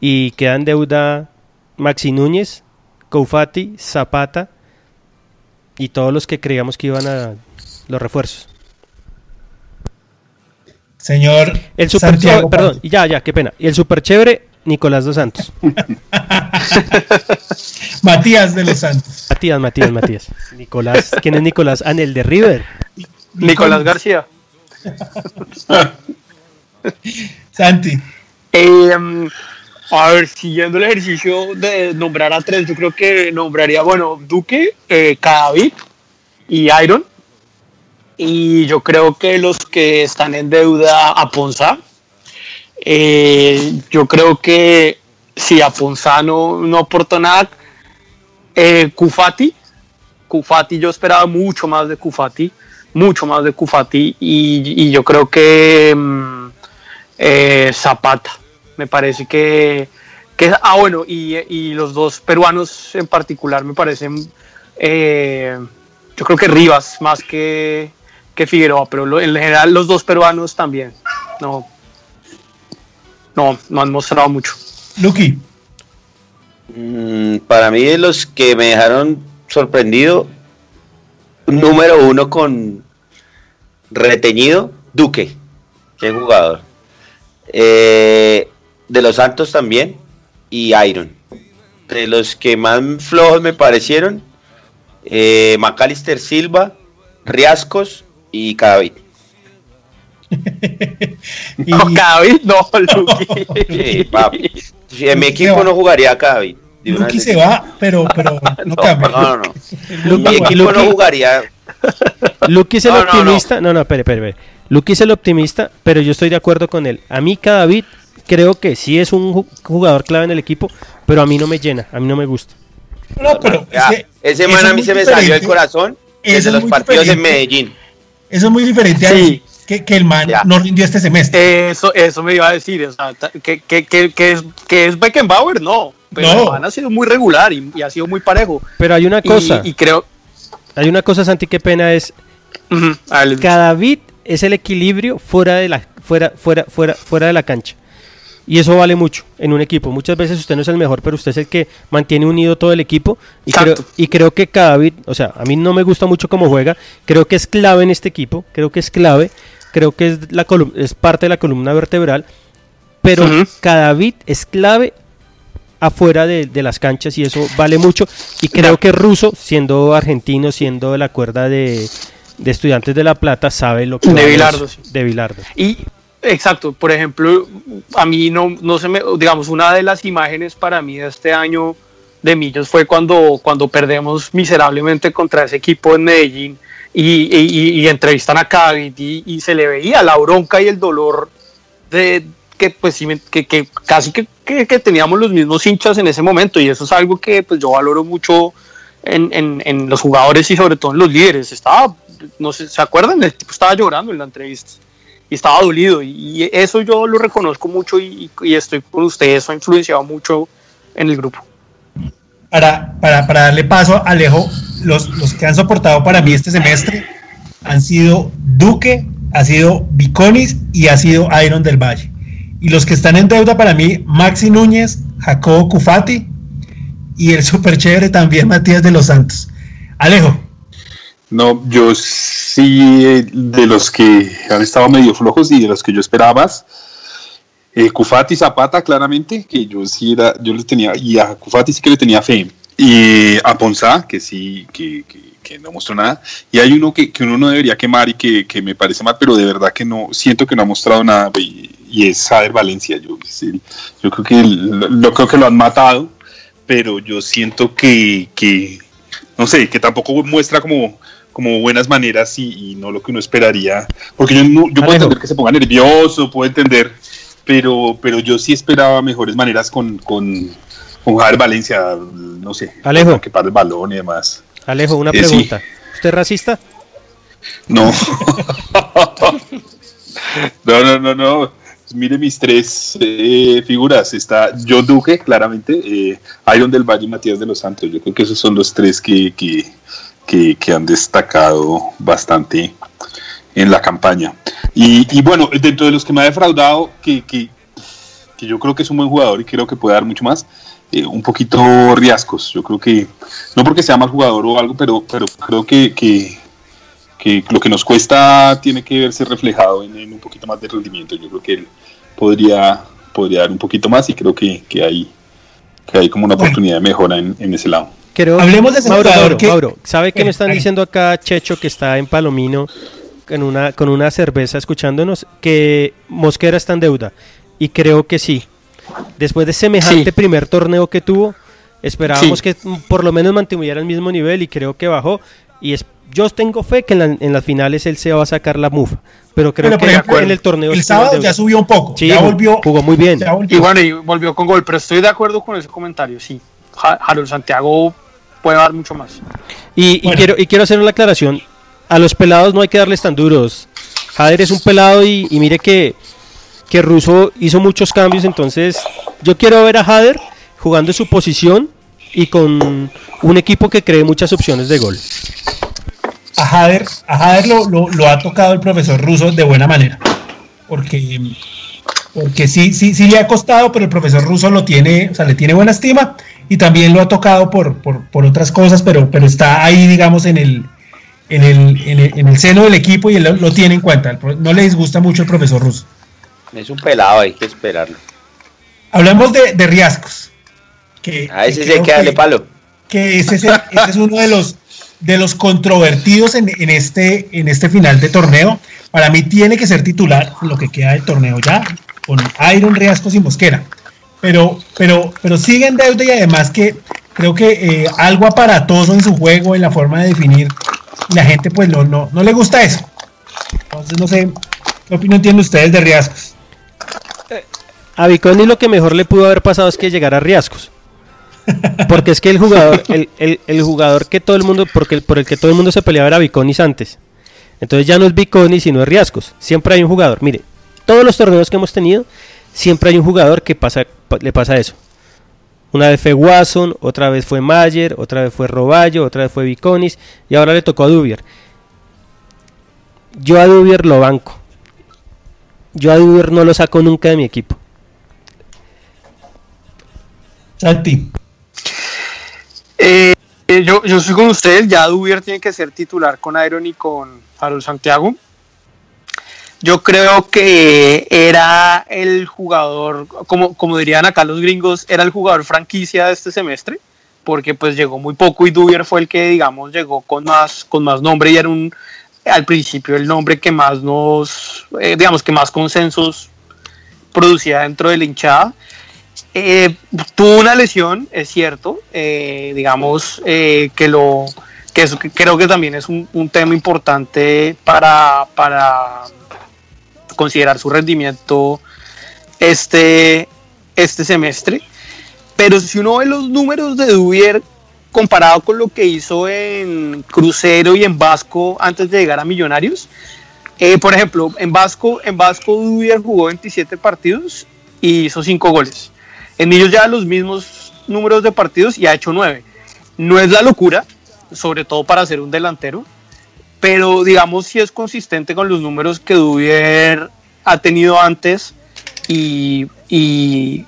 Y queda en deuda Maxi Núñez, Koufati, Zapata y todos los que creíamos que iban a los refuerzos. Señor el super perdón, ya, ya, qué pena. Y el super chévere, Nicolás dos Santos. Matías de los Santos. Matías, Matías, Matías. Nicolás, ¿quién es Nicolás? Ah, el de River. Nicolás García. Santi. Em, A ver, siguiendo el ejercicio de nombrar a tres, yo creo que nombraría, bueno, Duque, eh, Cadavid y Iron. Y yo creo que los que están en deuda a Ponza, eh, yo creo que si a Ponza no, aportó nada, eh, Kufati, Kufati yo esperaba mucho más de Kufati, mucho más de Kufati y, y yo creo que mm, eh, Zapata, me parece que, que ah bueno y, y, los dos peruanos en particular me parecen eh, yo creo que Rivas más que, que Figueroa, pero en general los dos peruanos también, no, no, no han mostrado mucho. Lucky. Mm, para mí, de los que me dejaron sorprendido, número uno con reteñido, Duque, que jugador. Eh, de los Santos también, y Iron. De los que más flojos me parecieron, eh, Macalister Silva, Riascos y Cadavid. y... No, Cadavid no, Luqui. Papi. En mi equipo no jugaría Cadavid. Luqui se va, pero, pero no, cambia. No, no, no. mi equipo no jugaría. Luqui es el optimista. No, no, espere, espere. Luqui es el optimista, pero yo estoy de acuerdo con él. A mí, Cadavid, creo que sí es un jugador clave en el equipo, pero a mí no me llena, a mí no me gusta. No, pero ese, ese man a mí se me salió el corazón desde los partidos diferente. en Medellín. Eso es muy diferente Sí. Que, que el man Ya. no rindió este semestre. Eso, eso me iba a decir, o sea, que, que, que, que es, que es Beckenbauer, no, pero No. el man ha sido muy regular y, y ha sido muy parejo. Pero hay una Y- cosa, Y, creo... hay una cosa, Santi, qué pena es, Ujú, a ver, les- Cadavid es el equilibrio fuera de la, fuera, fuera, fuera, fuera de la cancha. Y eso vale mucho en un equipo. Muchas veces usted no es el mejor, pero usted es el que mantiene unido todo el equipo. Y, creo, y creo que Cadavid, o sea, a mí no me gusta mucho cómo juega. Creo que es clave en este equipo. Creo que es clave. Creo que es, la es parte de la columna vertebral. Pero Ujú. Cadavid es clave afuera de, de las canchas y eso vale mucho. Y creo que Russo, siendo argentino, siendo de la cuerda de, de Estudiantes de La Plata, sabe lo que De Bilardo, sí. De Bilardo. Y, exacto, por ejemplo, a mí no, no se me, digamos, una de las imágenes para mí de este año de Millos fue cuando, cuando perdemos miserablemente contra ese equipo en Medellín y, y- y entrevistan a Cavit y, y se le veía la bronca y el dolor de que pues que, que casi que, que- que teníamos los mismos hinchas en ese momento. Y eso es algo que pues yo valoro mucho en, en- en los jugadores y sobre todo en los líderes. Estaba no sé se acuerdan el tipo estaba llorando en la entrevista y estaba dolido. Y eso yo lo reconozco mucho y, y estoy con ustedes. Eso ha influenciado mucho en el grupo Para, para, para darle paso a Alejo, los, los que han soportado para mí este semestre han sido Duque, ha sido Viconis y ha sido Iron del Valle. Y los que están en deuda para mí, Maxi Núñez, Jacobo Cufati y el super chévere también Matías de los Santos. Alejo, No, yo sí, eh, de los que han estado medio flojos y de los que yo esperaba más, eh, Cufati Zapata, claramente, que yo sí era, yo les tenía, y a Cufati sí que le tenía fe. Y a Ponzá, que sí, que, que- que no mostró nada. Y hay uno que, que uno no debería quemar y que, que me parece mal, pero de verdad que no, siento que no ha mostrado nada, y, y es Sader Valencia. Yo, sí, yo creo que lo, lo creo que lo han matado, pero yo siento que, que no sé, que tampoco muestra como, como buenas maneras y, y no lo que uno esperaría. Porque yo, no- yo puedo entender que se ponga nervioso, puedo entender, pero, pero yo sí esperaba mejores maneras con, con, con Javier Valencia, no sé, Alejo. que para el balón y demás. Alejo, una Eh, sí. pregunta. ¿Usted es racista? No. no, no, no, no. Mire mis tres eh, figuras. Está John Duque, claramente, eh, Iron del Valle y Matías de los Santos. Yo creo que esos son los tres que, que, que, que han destacado bastante en la campaña. Y, y bueno, dentro de los que me ha defraudado, que, que, que yo creo que es un buen jugador y creo que puede dar mucho más, eh, un poquito riesgos. Yo creo que, no porque sea mal jugador o algo, pero, pero creo que, que, que lo que nos cuesta tiene que verse reflejado en, en un poquito más de rendimiento. Yo creo que él podría, podría dar un poquito más y creo que, que hay, que hay como una oportunidad de mejora en, en ese lado. Creo, Hablemos de ese Mauro, jugador Mauro, que- Mauro, ¿sabe qué Eh, me están diciendo acá Checho que está en Palomino con una, con una cerveza escuchándonos? Que Mosquera está en deuda. Y creo que sí. Después de semejante primer torneo que tuvo, esperábamos que por lo menos mantuviera el mismo nivel y creo que bajó. Y es, yo tengo fe que en, las finales él se va a sacar la mufa. Pero creo que en el torneo. El sábado ya subió un poco. ya volvió. Jugó muy bien. Y bueno, y volvió con gol. Pero estoy de acuerdo con ese comentario. Sí. Harold Santiago puede dar mucho más. Y, quiero, y quiero hacer una aclaración. A los pelados no hay que darles tan duros. Jader es un pelado y, mire que, que Russo hizo muchos cambios. Entonces, yo quiero ver a Jader jugando en su posición y con un equipo que cree muchas opciones de gol. A Jader, a lo, lo, ha tocado el profesor Russo de buena manera. Porque, porque sí, sí, sí le ha costado, pero el profesor Russo lo tiene, o sea, le tiene buena estima y también lo ha tocado por, por, otras cosas, pero, pero está ahí, digamos, en el, en el, en el, seno del equipo y él lo, tiene en cuenta. No le disgusta mucho el profesor Russo. Es un pelado, hay que esperarlo. Hablamos de, de riascos. Que, a ese sí hay que darle palo. Que ese, es uno de los, de los controvertidos en, en, este, en este final de torneo. Para mí tiene que ser titular en lo que queda del torneo ya, con Iron, Riascos y Mosquera pero, pero, pero sigue en deuda y además que creo que eh, algo aparatoso en su juego, en la forma de definir, la gente pues no, no, no le gusta eso. Entonces no sé, ¿qué opinión tienen ustedes de Riascos? A Viconi lo que mejor le pudo haber pasado es que llegara a Riascos. Porque es que el jugador, el, el, jugador que todo el mundo, porque por el que todo el mundo se peleaba era Viconis antes. Entonces ya no es Viconi, sino es Riascos. Siempre hay un jugador. Mire, todos los torneos que hemos tenido, siempre hay un jugador que pasa, le pasa eso. Una vez fue Watson, otra vez fue Mayer, otra vez fue Roballo, otra vez fue Viconis y ahora le tocó a Dubier. Yo a Dubier lo banco. Yo a Dubier no lo saco nunca de mi equipo. Santi. Eh, yo, yo soy con ustedes, ya Dubier tiene que ser titular con Iron y con Harold Santiago. Yo creo que era el jugador, como, como dirían acá los gringos, era el jugador franquicia de este semestre, porque pues llegó muy poco y Dubier fue el que, digamos, llegó con más, con más nombre y era un, al principio el nombre que más nos, eh, digamos, que más consensos producía dentro de la hinchada. Eh, tuvo una lesión, es cierto, eh, digamos, que lo que eso creo que también es un, un tema importante para, para considerar su rendimiento este, este semestre. Pero si uno ve los números de Dubier comparado con lo que hizo en Crucero y en Vasco antes de llegar a Millonarios, eh, por ejemplo, en Vasco, en Vasco Dubier jugó 27 partidos y hizo 5 goles. En ellos ya los mismos números de partidos y ha hecho 9. No es la locura, sobre todo para ser un delantero, pero digamos si es consistente con los números que Dubier ha tenido antes y,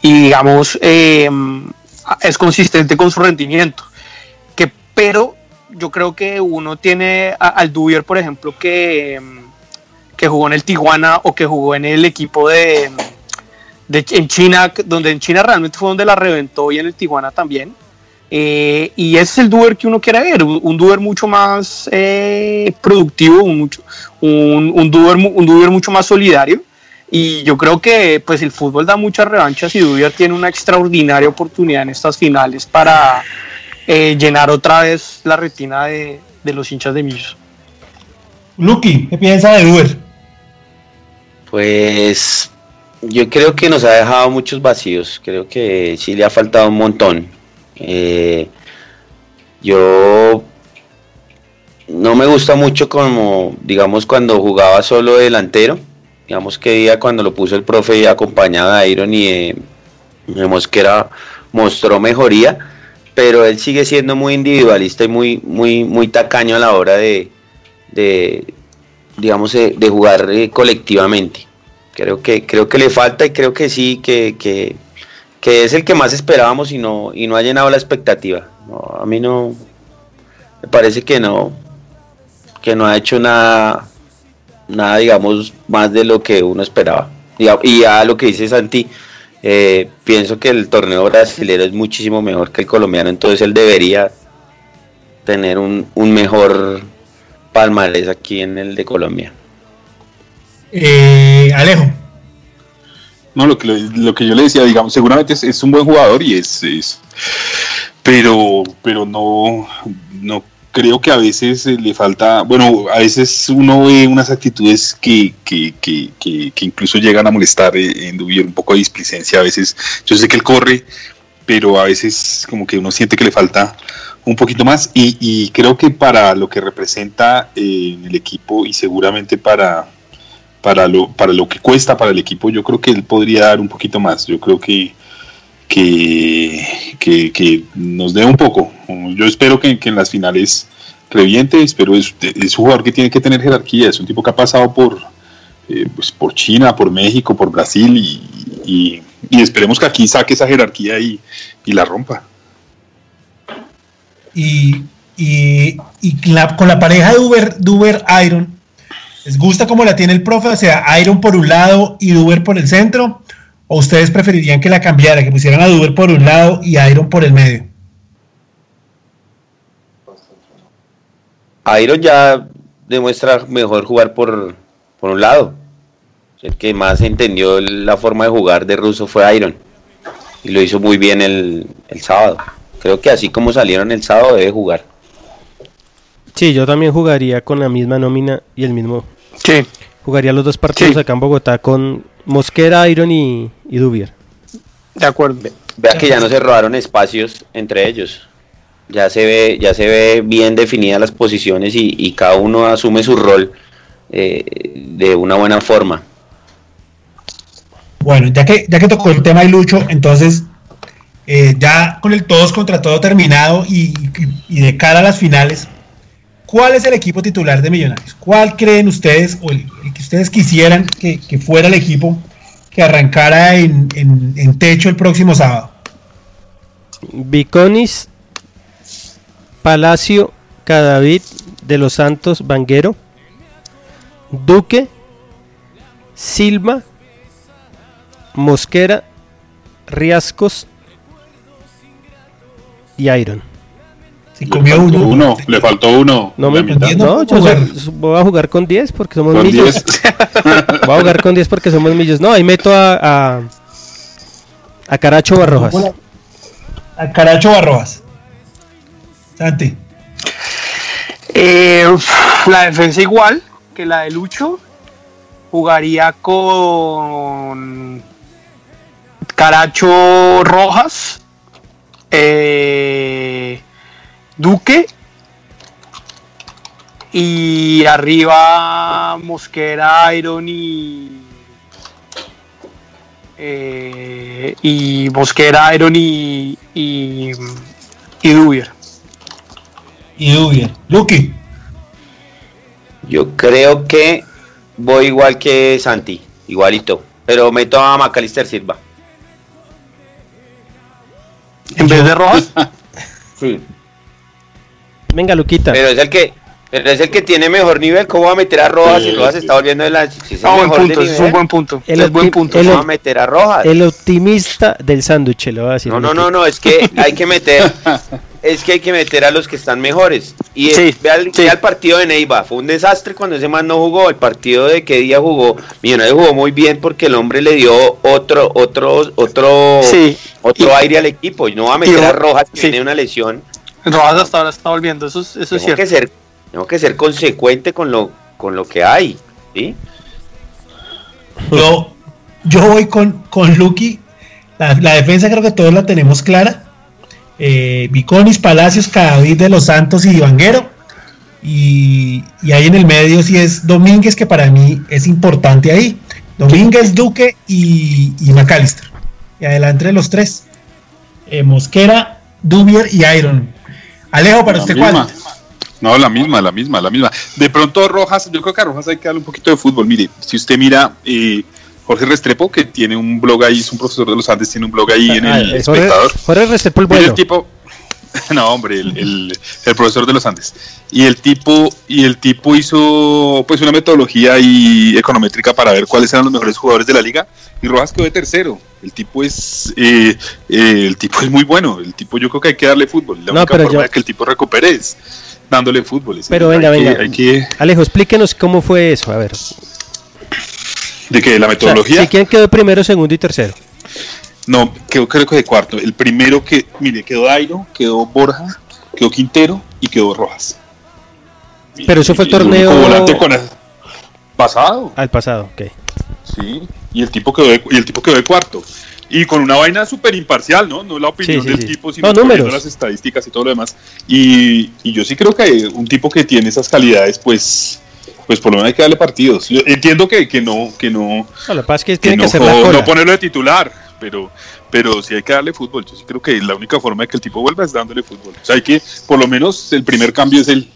digamos em, es consistente con su rendimiento. Que, pero yo creo que uno tiene al Dubier, por ejemplo, que, em, que jugó en el Tijuana o que jugó en el equipo de, de en China, donde en China realmente fue donde la reventó y en el Tijuana también eh, y ese es el Duber que uno quiere ver, un Duber mucho más eh, productivo, un, mucho, un, un, un mucho más solidario. Y yo creo que pues el fútbol da muchas revanchas y Duber tiene una extraordinaria oportunidad en estas finales para eh, llenar otra vez la retina de, los hinchas de Millos. Lucky, ¿qué piensa de Duber? Pues yo creo que nos ha dejado muchos vacíos, creo que sí le ha faltado un montón eh, yo no me gusta mucho como, digamos, cuando jugaba solo delantero. Digamos que día cuando lo puso el profe acompañado a Iron y vemos que era, mostró mejoría, pero él sigue siendo muy individualista y muy, muy, muy tacaño a la hora de, de digamos, de, jugar eh, colectivamente. Creo que, creo que le falta y creo que sí, que, que es el que más esperábamos y no, y no ha llenado la expectativa. a mí no, me parece que no, que no ha hecho nada, nada digamos, más de lo que uno esperaba. Y a, lo que dice Santi, eh, pienso que el torneo brasileño es muchísimo mejor que el colombiano, entonces él debería tener un, un mejor palmarés aquí en el de Colombia. Eh, Alejo. No, lo que, lo que yo le decía, digamos, seguramente es, un buen jugador y es, es, pero, pero no, no creo que a veces le falta, bueno, a veces uno ve unas actitudes que, que, que, que, incluso llegan a molestar eh, en Dubier, un poco de displicencia a veces. Yo sé que él corre, pero a veces como que uno siente que le falta un poquito más y, y creo que para lo que representa eh, en el equipo y seguramente para, para, lo, para lo que cuesta para el equipo, yo creo que él podría dar un poquito más. Yo creo que, que, que, nos dé un poco. Yo espero que, en las finales reviente, espero es, es un jugador que tiene que tener jerarquía, es un tipo que ha pasado por, eh, pues por China, por México, por Brasil y, y, esperemos que aquí saque esa jerarquía y, y la rompa. Y, y, con la pareja de Uber, Uber Iron, ¿les gusta cómo la tiene el profe? O sea, Iron por un lado y Uber por el centro. ¿O ustedes preferirían que la cambiara, que pusieran a Uber por un lado y Iron por el medio? Iron ya demuestra mejor jugar por, por un lado. El que más entendió la forma de jugar de Russo fue Iron. Y lo hizo muy bien el, el sábado. Creo que así como salieron el sábado debe jugar. Sí, yo también jugaría con la misma nómina y el mismo. Sí. Jugaría los dos partidos acá en Bogotá con Mosquera, Iron y, Dubier. De acuerdo. Vea que ya no se robaron espacios entre ellos. Ya se ve, ya se ve bien definidas las posiciones y, cada uno asume su rol eh, de una buena forma. Bueno, ya que, ya que tocó el tema de Lucho, entonces eh, ya con el todos contra todo terminado y, de cara a las finales, ¿cuál es el equipo titular de Millonarios? ¿Cuál creen ustedes o el, que ustedes quisieran que, fuera el equipo que arrancara en, techo el próximo sábado? Viconis, Palacio, Cadavid, de los Santos, Vanguero, Duque, Silva, Mosquera, Riascos, y Iron. Si comió uno. Le faltó uno. No, me, no yo voy a jugar con 10 porque somos millos. voy a jugar con 10 porque somos millos. No, ahí meto a, a, Caracho Barrojas. A Caracho Barrojas. Santi. Eh, la defensa igual que la de Lucho. Jugaría con Caracho Rojas eh, Duque y arriba Mosquera, Iron y eh, y Mosquera, Iron y y, y Dubier. Y Dubier. Luque. Yo creo que voy igual que Santi, igualito, pero meto a Macalister Silva. ¿En vez de Rojas? sí. Venga, Luquita. Pero es el que, pero es el que tiene mejor nivel. ¿Cómo va a meter a Rojas si Rojas está volviendo de la. Si es, ah, buen punto, es un buen punto. El es buen punto. ¿Cómo va a meter a Rojas? El optimista del sándwich, lo va a decir. No, no, no, no, es que hay que meter. es que hay que meter a los que están mejores. Y sí, ve, al, partido de Neiva, fue un desastre cuando ese man no jugó. El partido de qué día jugó, Millonario jugó muy bien porque el hombre le dio otro, otro, otro, otro aire al equipo. Y no va a meter a Rojas que tiene una lesión. Rojas hasta ahora está volviendo, eso, es, eso es cierto. Que ser, tengo que ser consecuente con lo, con lo que hay. ¿sí? Yo, yo voy con, con Lucky. La, la defensa creo que todos la tenemos clara eh, Viconis, Palacios, Cadavid de los Santos y Vanguero. Y, ahí en el medio sí es Domínguez, que para mí es importante ahí. Domínguez, Duque y, y McAllister. Y adelante los tres. Eh, Mosquera, Dubier y Iron. Alejo, para usted cuál? No, la misma, la misma, la misma. De pronto Rojas, yo creo que a Rojas hay que darle un poquito de fútbol. Mire, si usted mira eh, Jorge Restrepo, que tiene un blog ahí, es un profesor de los Andes, tiene un blog ahí en el ah, espectador. Jorge Restrepo el bueno. tipo, no, hombre, el, profesor de los Andes. Y el tipo, y el tipo hizo pues una metodología y econométrica para ver cuáles eran los mejores jugadores de la liga. Y Rojas quedó de tercero. El tipo es, eh, eh, el tipo es muy bueno. El tipo, yo creo que hay que darle fútbol. La única forma de que el tipo recupere es dándole fútbol. pero venga, venga. Alejo, explíquenos cómo fue eso. A ver. ¿De qué? ¿La O sea, metodología? si quién quedó primero, segundo y tercero. No, quedó creo que de cuarto. El primero que, mire, quedó Dairo, quedó Borja, quedó Quintero y quedó Rojas. Pero eso fue el torneo- volante con el- pasado, Al pasado, ok. sí. Y el tipo quedó de, y el tipo quedó de cuarto. Y con una vaina súper imparcial, ¿no? No la opinión Sí, sí, del sí. tipo, sino No, las estadísticas y todo lo demás. Y, y yo sí creo que un tipo que tiene esas calidades, pues, pues por lo menos hay que darle partidos. Yo entiendo que, que no, que no, que es que que tiene no, que hacer la no cola. ponerlo de titular, pero, pero sí hay que darle fútbol. Yo sí creo que la única forma de que el tipo vuelva es dándole fútbol. O sea, hay que, por lo menos, el primer cambio es el.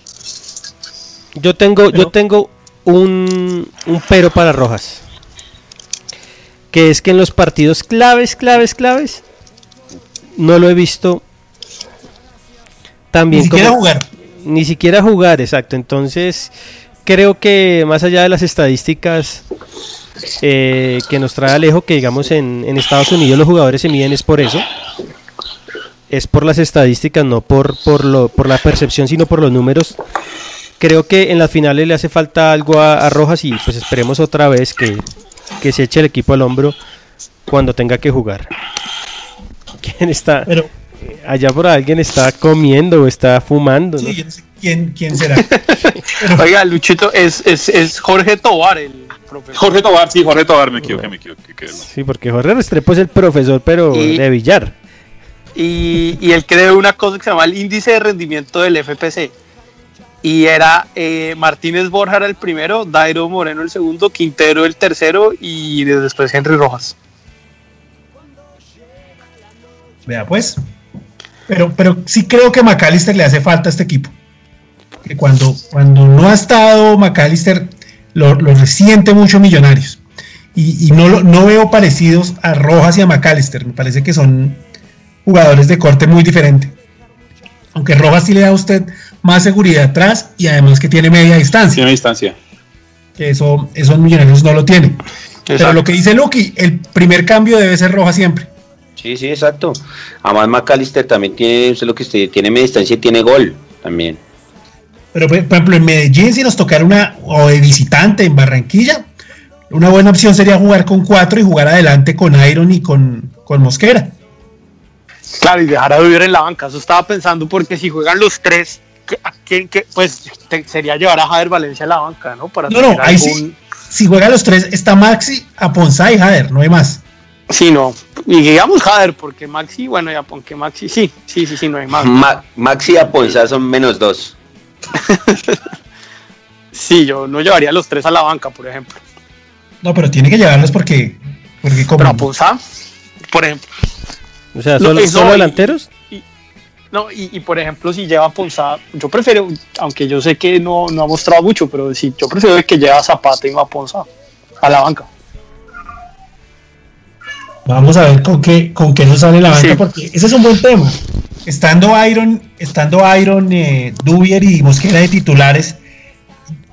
Yo tengo, yo Pero- tengo un, un pero para Rojas. Que es que en los partidos claves, claves, claves, no lo he visto tan Ni bien siquiera como- jugar. Ni siquiera jugar, exacto. Entonces, creo que más allá de las estadísticas eh, que nos trae Alejo, que digamos en, Estados Unidos los jugadores se miden es por eso. Es por las estadísticas, no por, por, lo, por la percepción, sino por los números. Creo que en las finales le hace falta algo a, Rojas y pues esperemos otra vez que, que se eche el equipo al hombro cuando tenga que jugar. ¿Quién está? Allá por alguien está comiendo o está fumando, ¿no? sí, yo no sé quién, quién será. Oiga, Luchito, es, es, es Jorge Tobar el profesor. Jorge Tobar, sí, Jorge Tobar, me equivoqué, me equivoqué. que- Sí, porque Jorge Restrepo es el profesor, pero Y- de billar. y, y él creó una cosa que se llama el índice de rendimiento del FPC. Y era eh, Martínez Borja era el primero, Dairo Moreno el segundo, Quintero el tercero y después Henry Rojas. Vea pues. Pero, pero sí creo que McAllister le hace falta a este equipo. Que cuando, cuando no ha estado McAllister, lo, lo resiente mucho Millonarios. Y, y no, lo- no veo parecidos a Rojas y a McAllister. Me parece que son jugadores de corte muy diferente. Aunque Rojas sí le da a usted más seguridad atrás y además que tiene media distancia. Tiene distancia. Que eso, esos Millonarios no lo tienen. Pero lo que dice Lucky, el primer cambio debe ser Rojas siempre. Sí, sí, exacto. Además, McAllister también tiene, usted lo que usted tiene media distancia y tiene gol también. Pero por por ejemplo en Medellín si nos tocara una o de visitante en Barranquilla, una buena opción sería jugar con cuatro y jugar adelante con Iron y con, con Mosquera. Claro, y dejar a vivir en la banca. Eso estaba pensando porque si juegan los tres, ¿qué- a quién- qué? pues te- sería llevar a Javier Valencia a la banca, ¿no? Para No, no, ahí algún- sí. Si juegan los tres, está Maxi, Aponza y Jader, no hay más. Sí, no. Y digamos Jader, porque Maxi, bueno, ya aunque Maxi, sí, sí, sí, sí, no hay más. Ma- Maxi y Aponza son menos dos. Sí, yo no llevaría a los tres a la banca, por ejemplo. No, pero tiene que llevarlos porque, porque como Pero por ejemplo. O sea, No, solo, solo y- delanteros. No, y, y, por ejemplo, si lleva a Ponzá, yo prefiero, aunque yo sé que no, no ha mostrado mucho, pero sí, yo prefiero que lleve a Zapata y no a Ponzá a la banca. Vamos a ver con qué, con qué nos sale la banca, Sí. porque ese es un buen tema. Estando Iron, estando Iron, eh, Dubier y Mosquera de titulares,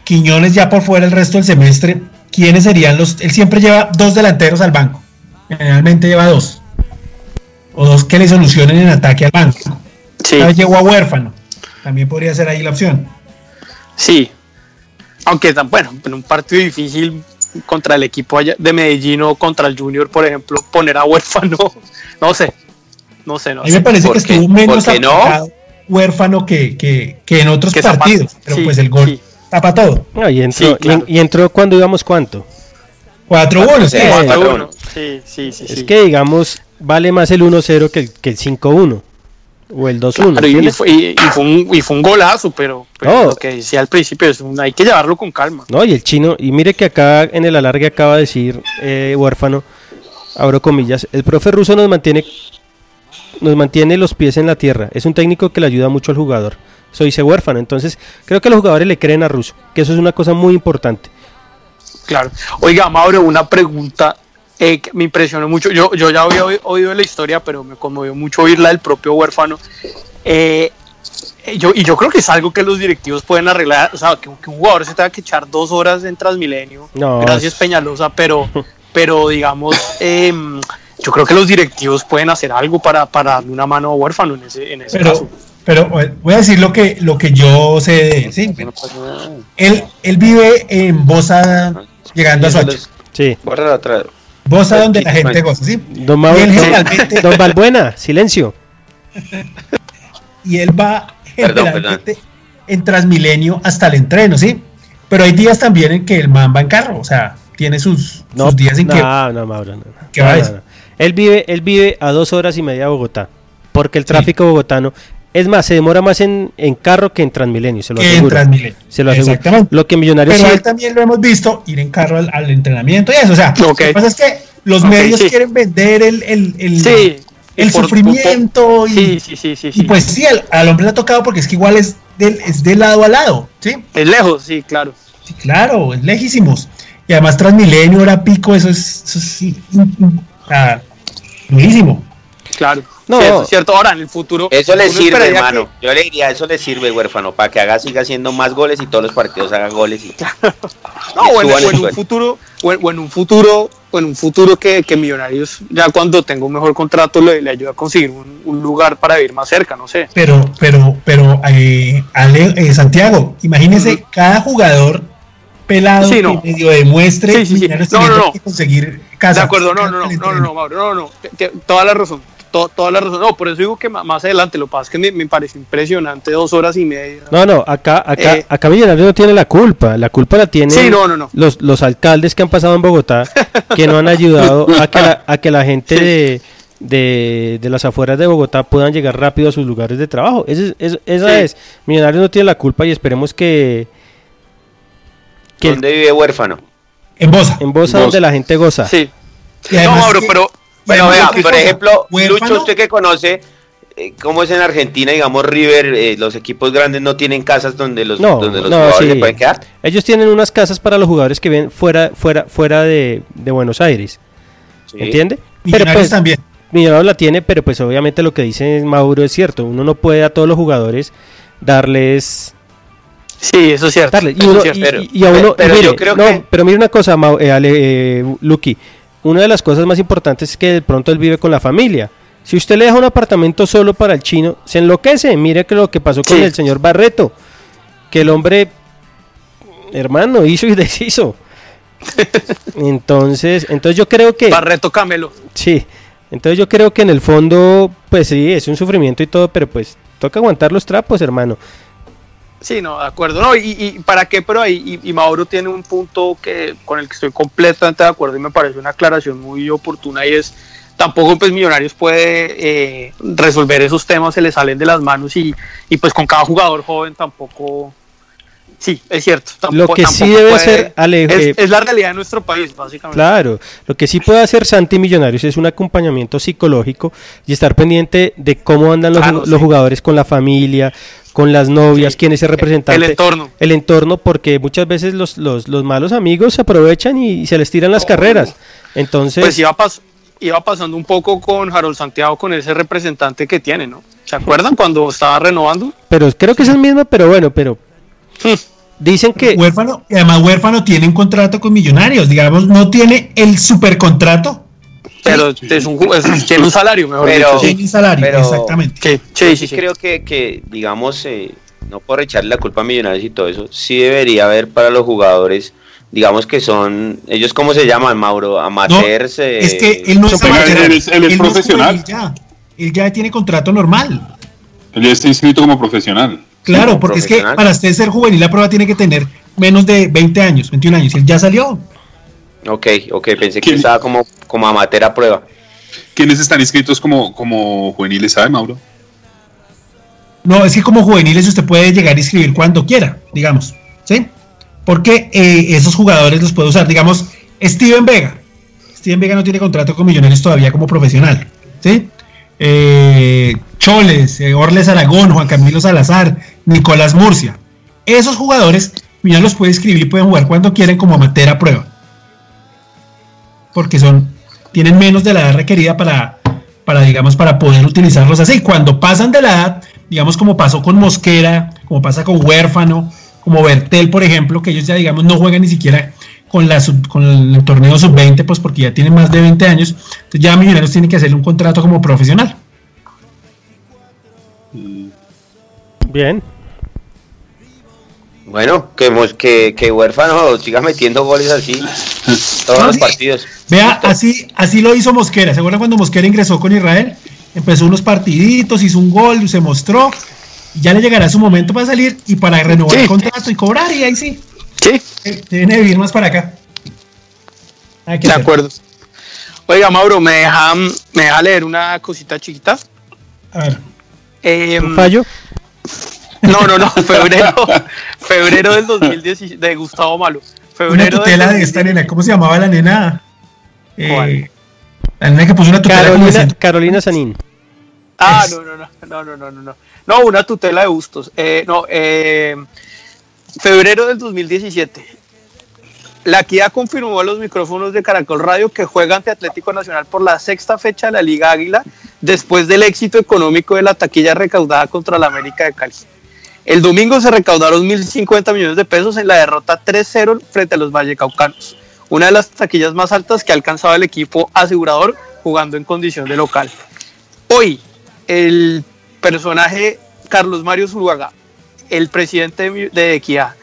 Quiñones ya por fuera el resto del semestre, ¿quiénes serían los? Él siempre lleva dos delanteros al banco. Generalmente lleva dos. O dos que le solucionen en ataque al banco. Sí, vez llegó a huérfano. También podría ser ahí la opción. sí. Aunque, tan- bueno, en un partido difícil contra el equipo allá de Medellín o contra el Junior, por ejemplo, poner a huérfano, no sé, no sé, no A mí sé. me parece ¿por que estuvo menos ¿Por qué no? aplicado huérfano que, que, que en otros Que partidos. Pero sí, pues el gol sí. tapa todo. No, y, entró, Sí, claro. y, y entró cuando íbamos cuánto. 4-1, sí. Eh. Sí, sí, sí. Es sí. que digamos, vale más el 1-0 que el, que el 5-1. O el 2-1. Claro, y, fue, y- y fue un, y fue un golazo, pero, pero lo que decía al principio es un- hay que llevarlo con calma. No, y el chino, y mire que acá en el alargue acaba de decir eh, huérfano, abro comillas, el profe ruso nos mantiene, nos mantiene los pies en la tierra. Es un técnico que le ayuda mucho al jugador. Eso dice huérfano. Entonces, creo que los jugadores le creen a Russo, que eso es una cosa muy importante. Claro. Oiga, Mauro, una pregunta eh, me impresionó mucho. Yo, yo ya había oí- oído la historia, pero me conmovió mucho oírla del propio huérfano. Eh, eh, yo, y yo creo que es algo que los directivos pueden arreglar. O sea, que, que un jugador se tenga que echar dos horas en Transmilenio. No, Gracias, es- Peñalosa, pero, pero digamos, em, yo creo que los directivos pueden hacer algo para, para darle una mano a huérfano en ese, en ese caso. Pero, eh, voy a decir lo que, lo que yo sé de él. sí. Él, él vive en Bosa llegando a Soacha. Sí. Borra la otra. Goza donde la gente goza, ¿sí? Don, Mauro- él don- generalmente- don Balbuena, silencio. y él va Perdón, generalmente en Transmilenio hasta el entreno, ¿sí? Pero hay días también en que el man va en carro, o sea, tiene sus, No, sus días en que... no, no, Mauro, no. ¿Qué No, va. Él vive, él vive a dos horas y media de Bogotá, porque el tráfico bogotano, es más, se demora más en, en carro que en Transmilenio, se lo que en aseguro. Transmilenio. Se lo aseguro. Exactamente. Lo que Millonarios Pero sí- él también lo hemos visto ir en carro al, al entrenamiento y eso. O sea, lo que pasa es que los medios sí. quieren vender el, el, el, Sí. el Por- sufrimiento y, Sí, sí, sí, sí. y sí. pues sí, al, al hombre le ha tocado porque es que igual es, del, es de lado a lado, ¿sí? Es lejos, sí, claro. Sí, claro, es lejísimos. Y además Transmilenio, hora pico, eso es, eso es ah, durísimo. Claro. No. Es cierto. Ahora, en el futuro. Eso le sirve, hermano. Yo le diría, eso le sirve, huérfano, para que haga, siga haciendo más goles y todos los partidos haga goles. Y... No, o en, o un futuro, o en, o en un futuro, o en un futuro que, que Millonarios, ya cuando tenga un mejor contrato, le, le ayuda a conseguir un, un lugar para vivir más cerca, no sé. Pero, pero, pero, eh, Ale- eh, Santiago, imagínese Ujú. cada jugador pelado Sí, no. que medio demuestre Sí, sí, No, no, no. que conseguir casa. De acuerdo, no, no, no, no, no, no. Mauro, no, no, toda la razón, to- toda la razón. No, por eso digo que más adelante, lo que pasa es que me, me pareció impresionante dos horas y media. No, no, acá, acá, Eh. acá Millonarios no tiene la culpa. La culpa la tienen Sí, no, no, no. Los, los alcaldes que han pasado en Bogotá, que no han ayudado a que la, a que la gente Sí. de, de, de las afueras de Bogotá puedan llegar rápido a sus lugares de trabajo. Ese es- es- esa Sí. es. Millonarios no tiene la culpa y esperemos que, que ¿Dónde vive huérfano? En Bosa. en Bosa Bosa. donde la gente goza. Sí. No, Mauro, que- pero Bueno, vea, por cosa, ejemplo, huérfano- Lucho, usted que conoce eh, cómo es en Argentina, digamos, River, eh, los equipos grandes no tienen casas donde los, No, donde los no, jugadores sí. se pueden quedar. Ellos tienen unas casas para los jugadores que viven fuera, fuera, fuera de, de Buenos Aires. Sí. ¿Entiende? Pero Millonarios pues, también. Millonarios la tiene, pero pues obviamente lo que dice Mauro es cierto. Uno no puede a todos los jugadores darles sí, eso es cierto. darles. Y, uno- es cierto. y- Pero- y- y a uno, pero y mire, yo creo no, que- pero mire una cosa, Mau- eh, Ale, eh, Lucky. Una de las cosas más importantes es que de pronto él vive con la familia. Si usted le deja un apartamento solo para el chino, se enloquece. Mire que lo que pasó con Sí. el señor Barreto. Que el hombre, hermano, hizo y deshizo. Entonces, entonces yo creo que... Barreto Camelo. Sí, entonces yo creo que en el fondo, pues sí, es un sufrimiento y todo, pero pues toca aguantar los trapos, hermano. Sí, no, de acuerdo. No, y, y para qué, pero ahí, y, y Mauro tiene un punto que con el que estoy completamente de acuerdo y me parece una aclaración muy oportuna y es tampoco pues Millonarios puede eh, resolver esos temas, se le salen de las manos y, y pues con cada jugador joven tampoco... Sí, es cierto. Lo tampoco- que sí debe puede- hacer, Ale, es, eh, es la realidad de nuestro país, básicamente. Claro, lo que sí puede hacer Santi Millonarios es un acompañamiento psicológico y estar pendiente de cómo andan los, Claro, los sí. jugadores con la familia, con las novias, Sí. quién es el representante. El entorno. El entorno, porque muchas veces los, los, los malos amigos se aprovechan y, se les tiran las Oh. carreras. Entonces, Pues iba, pas- iba pasando un poco con Harold Santiago, con ese representante que tiene, ¿no? ¿Se acuerdan cuando estaba renovando? pero creo que es el mismo, pero bueno, pero dicen que... Huérfano, además huérfano tiene un contrato con Millonarios, digamos, no tiene el supercontrato, Pero es un, es- tiene un salario, mejor Pero- dicho. Tiene un salario, pero- exactamente. sí, Yo sí, sí, creo que, que, digamos, eh, no por echarle la culpa a Millonarios y todo eso, sí debería haber para los jugadores, digamos que son, ellos cómo se llaman, Mauro, No, amateurs. eh, es que él no es amateur, él es- él es no profesional. ya, él ya tiene contrato normal. Él ya está inscrito como profesional. Claro, porque es que para usted ser juvenil la prueba tiene que tener menos de 20 años, 21 años, y él ya salió. Ok, ok, pensé que estaba como, como amateur a prueba. ¿Quiénes están inscritos como, como juveniles, sabe, Mauro? No, es que como juveniles usted puede llegar a inscribir cuando quiera, digamos, ¿sí? Porque eh, esos jugadores los puede usar, digamos, Steven Vega. Steven Vega no tiene contrato con Millonarios todavía como profesional, ¿sí? Eh, Choles, eh, Orles Aragón, Juan Camilo Salazar, Nicolás Murcia. Esos jugadores, Millonarios los puede inscribir y pueden jugar cuando quieren como amateur a prueba. Porque son, tienen menos de la edad requerida para, para, digamos, para poder utilizarlos así. Cuando pasan de la edad, digamos como pasó con Mosquera, como pasa con Huérfano, como Bertel, por ejemplo, que ellos ya, digamos, no juegan ni siquiera con, la sub- con el torneo sub-20, pues porque ya tienen más de 20 años, entonces ya Millonarios tienen que hacerle un contrato como profesional. Bien, Bueno, que, que, que huérfano siga metiendo goles así. Todos No, los sí. partidos. Vea, así, así lo hizo Mosquera. ¿Se acuerdan cuando Mosquera ingresó con Israel? Empezó unos partiditos, hizo un gol, se mostró. Y ya le llegará su momento para salir y para renovar Sí. el contrato y cobrar. Y ahí sí, Sí, eh, tiene que vivir más para acá. Hay que de hacer. acuerdo. Oiga, Mauro, ¿me deja, me deja leer una cosita chiquita? A ver. Eh, ¿Un fallo? No, no, no, febrero, febrero del 2010 de Gustavo Malo. Una tutela de esta 2010. nena. ¿Cómo se llamaba la nena? Eh, ¿Cuál? la nena que puso una tutela Carolina, Carolina Sanín. Ah, Es- no, no, no, no, no, no, no, no. Una tutela de Bustos. Eh, no, eh, febrero del 2017. La Equidad confirmó a los micrófonos de Caracol Radio que juega ante Atlético Nacional por la sexta fecha de la Liga Águila después del éxito económico de la taquilla recaudada contra la América de Cali. El domingo se recaudaron 1.050 millones de pesos en la derrota 3-0 frente a los Vallecaucanos, una de las taquillas más altas que ha alcanzado el equipo asegurador jugando en condición de local. Hoy, el personaje Carlos Mario Zuluaga, el presidente de, Equidad,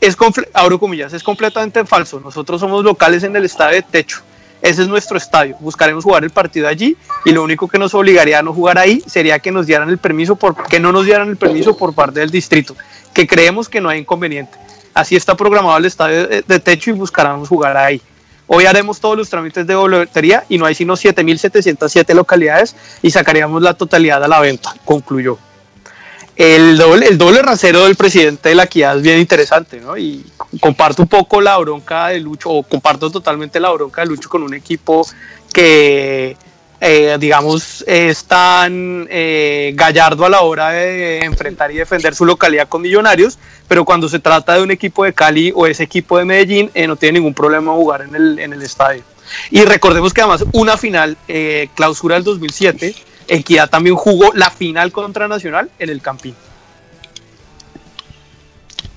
es, abro comillas, es completamente falso. Nosotros somos locales en el estadio de techo. Ese es nuestro estadio. Buscaremos jugar el partido allí y lo único que nos obligaría a no jugar ahí sería que nos dieran el permiso por que no nos dieran el permiso por parte del distrito, que creemos que no hay inconveniente. Así está programado el estadio de, techo y buscaremos jugar ahí. Hoy haremos todos los trámites de boletería y no hay sino 7.707 localidades y sacaríamos la totalidad a la venta, concluyó. El doble, el doble rasero del presidente de la Equidad es bien interesante, ¿no? Y comparto un poco la bronca de Lucho, o comparto totalmente la bronca de Lucho con un equipo que, eh, digamos, es tan eh, gallardo a la hora de enfrentar y defender su localidad con millonarios, pero cuando se trata de un equipo de Cali o ese equipo de Medellín, eh, no tiene ningún problema jugar en el, en el estadio. Y recordemos que además una final, eh, clausura del 2007, Equidad también jugó la final contra Nacional en el Campín.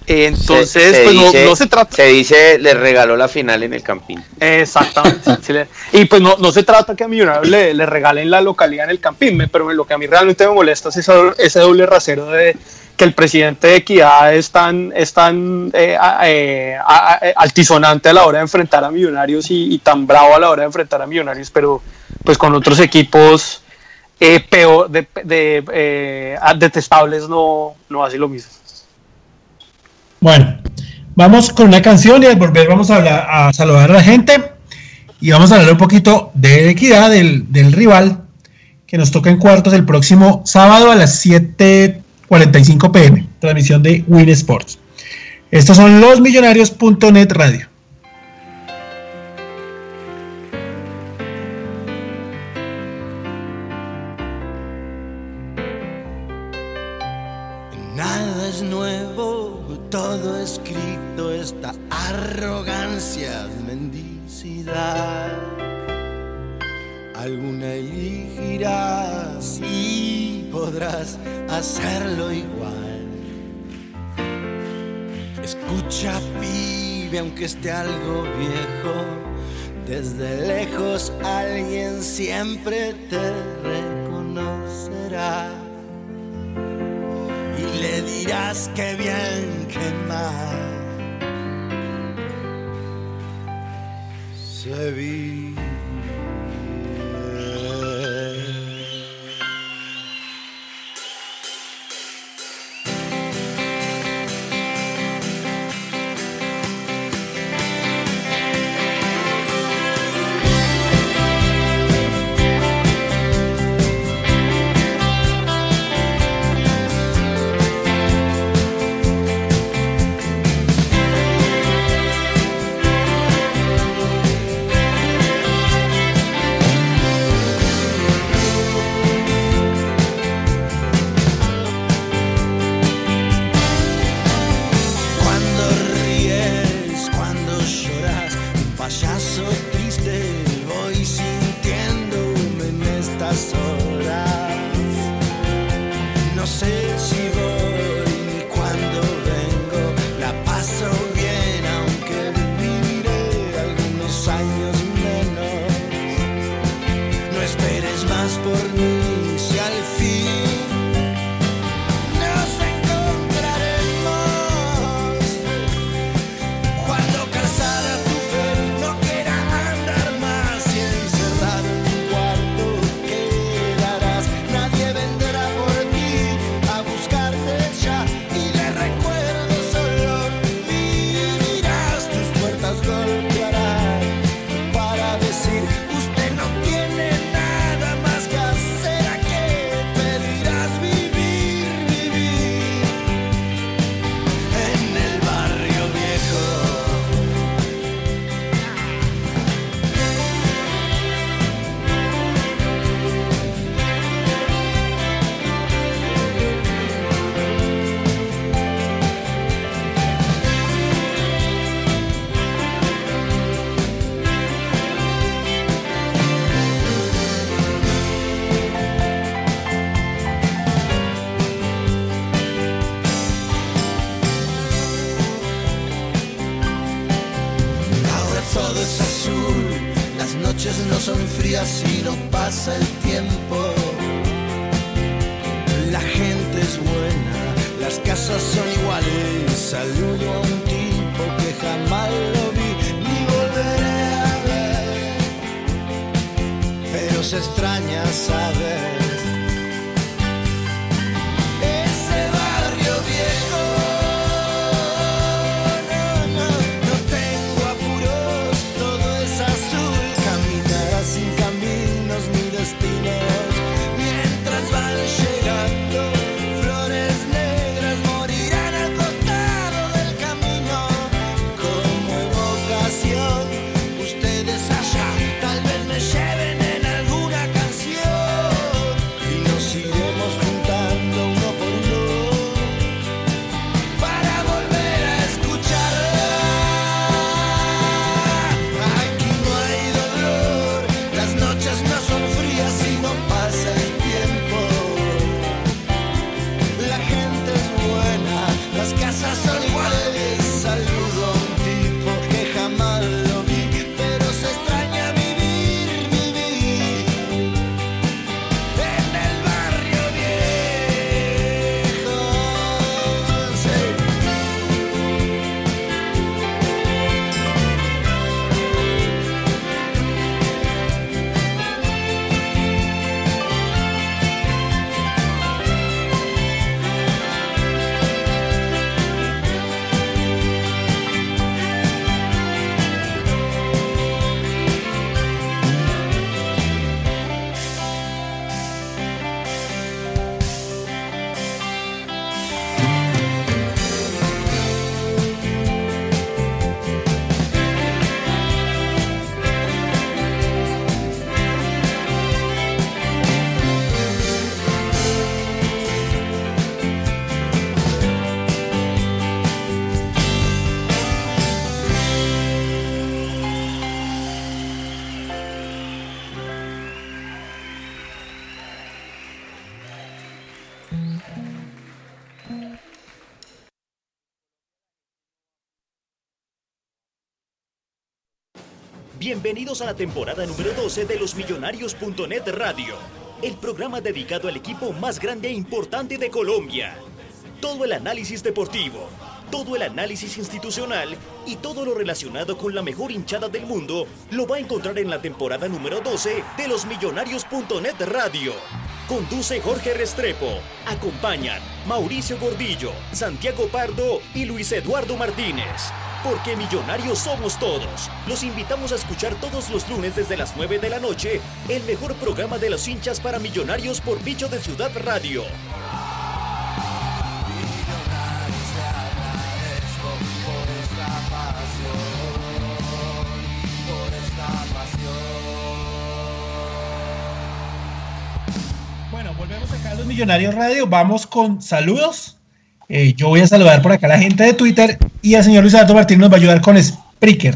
Entonces, Se- se pues no- dice- no, se trata. Se dice, le regaló la final en el Campín. Exactamente. sí le- y pues no, no se trata que a Millonarios le, le regalen la localidad en el Campín, pero lo que a mí realmente me molesta es ese, ese doble rasero de que el presidente de Equidad es tan, es tan eh, eh, a- altisonante a la hora de enfrentar a Millonarios y, y tan bravo a la hora de enfrentar a Millonarios, pero pues con otros equipos eh, peor, de, eh, detestables no, no hace lo mismo. Bueno, vamos con una canción y al volver vamos a saludar a la gente y vamos a hablar un poquito de equidad del, del rival que nos toca en cuartos el próximo sábado a las 7:45 pm, transmisión de Win Sports. Estos son los millonarios.net radio. Hacerlo igual. Escucha, pibe, aunque esté algo viejo, desde lejos alguien siempre te reconocerá y le dirás que bien, que mal se vive. Bienvenidos a la temporada número 12 de los Millonarios.net Radio, el programa dedicado al equipo más grande e importante de Colombia. Todo el análisis deportivo, todo el análisis institucional y todo lo relacionado con la mejor hinchada del mundo lo va a encontrar en la temporada número 12 de los Millonarios.net Radio. Conduce Jorge Restrepo. Acompañan Mauricio Gordillo, Santiago Pardo y Luis Eduardo Martínez. Porque millonarios somos todos. Los invitamos a escuchar todos los lunes desde las 9 de la noche el mejor programa de los hinchas para millonarios por Bicho de Ciudad Radio. Bueno, volvemos acá a los Millonarios Radio. Vamos con saludos. Eh, yo voy a saludar por acá a la gente de Twitter y el señor Luis Alberto Martín nos va a ayudar con Spreaker.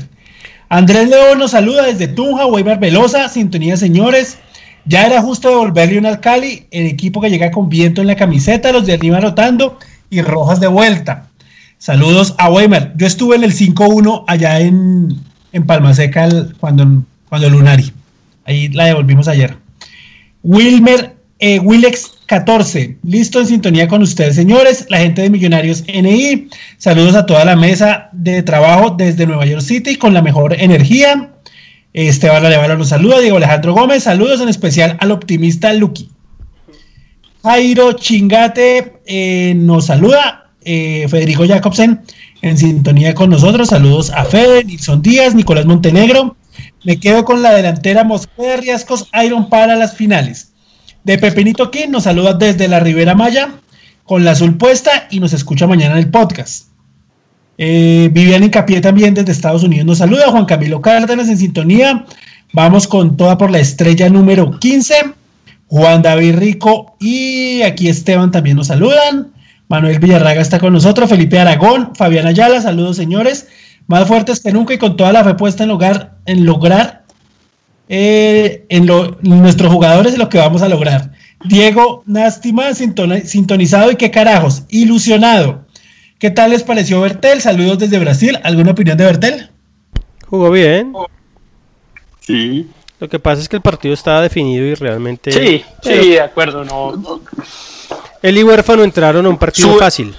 Andrés León nos saluda desde Tunja, Weimar Velosa, sintonía señores. Ya era justo devolverle un al Cali, el equipo que llega con viento en la camiseta, los de arriba rotando y rojas de vuelta. Saludos a Weimar. Yo estuve en el 5-1 allá en, en Palma Seca cuando Lunari. Ahí la devolvimos ayer. Wilmer eh, Willex 14, listo en sintonía con ustedes, señores, la gente de Millonarios NI. Saludos a toda la mesa de trabajo desde Nueva York City con la mejor energía. Esteban Arevalo nos saluda, Diego Alejandro Gómez, saludos en especial al optimista Lucky. Jairo Chingate eh, nos saluda, eh, Federico Jacobsen en sintonía con nosotros, saludos a Fede, Nilson Díaz, Nicolás Montenegro. Me quedo con la delantera Mosquera de Riascos Iron para las finales. De Pepinito King nos saluda desde la Ribera Maya con la azul puesta y nos escucha mañana en el podcast. Eh, Vivian Incapié también desde Estados Unidos nos saluda. Juan Camilo Cárdenas en sintonía. Vamos con toda por la estrella número 15. Juan David Rico y aquí Esteban también nos saludan. Manuel Villarraga está con nosotros. Felipe Aragón, Fabián Ayala, saludos señores. Más fuertes que nunca y con toda la fe puesta en en lograr eh, en, lo, en nuestros jugadores lo que vamos a lograr. Diego Nástima, sintoni- sintonizado y qué carajos, ilusionado. ¿Qué tal les pareció Bertel? Saludos desde Brasil. ¿Alguna opinión de Bertel? Jugó bien. Sí. Lo que pasa es que el partido estaba definido y realmente... Sí, Pero sí, de acuerdo, no. Él y Huérfano entraron a un partido Sube- fácil.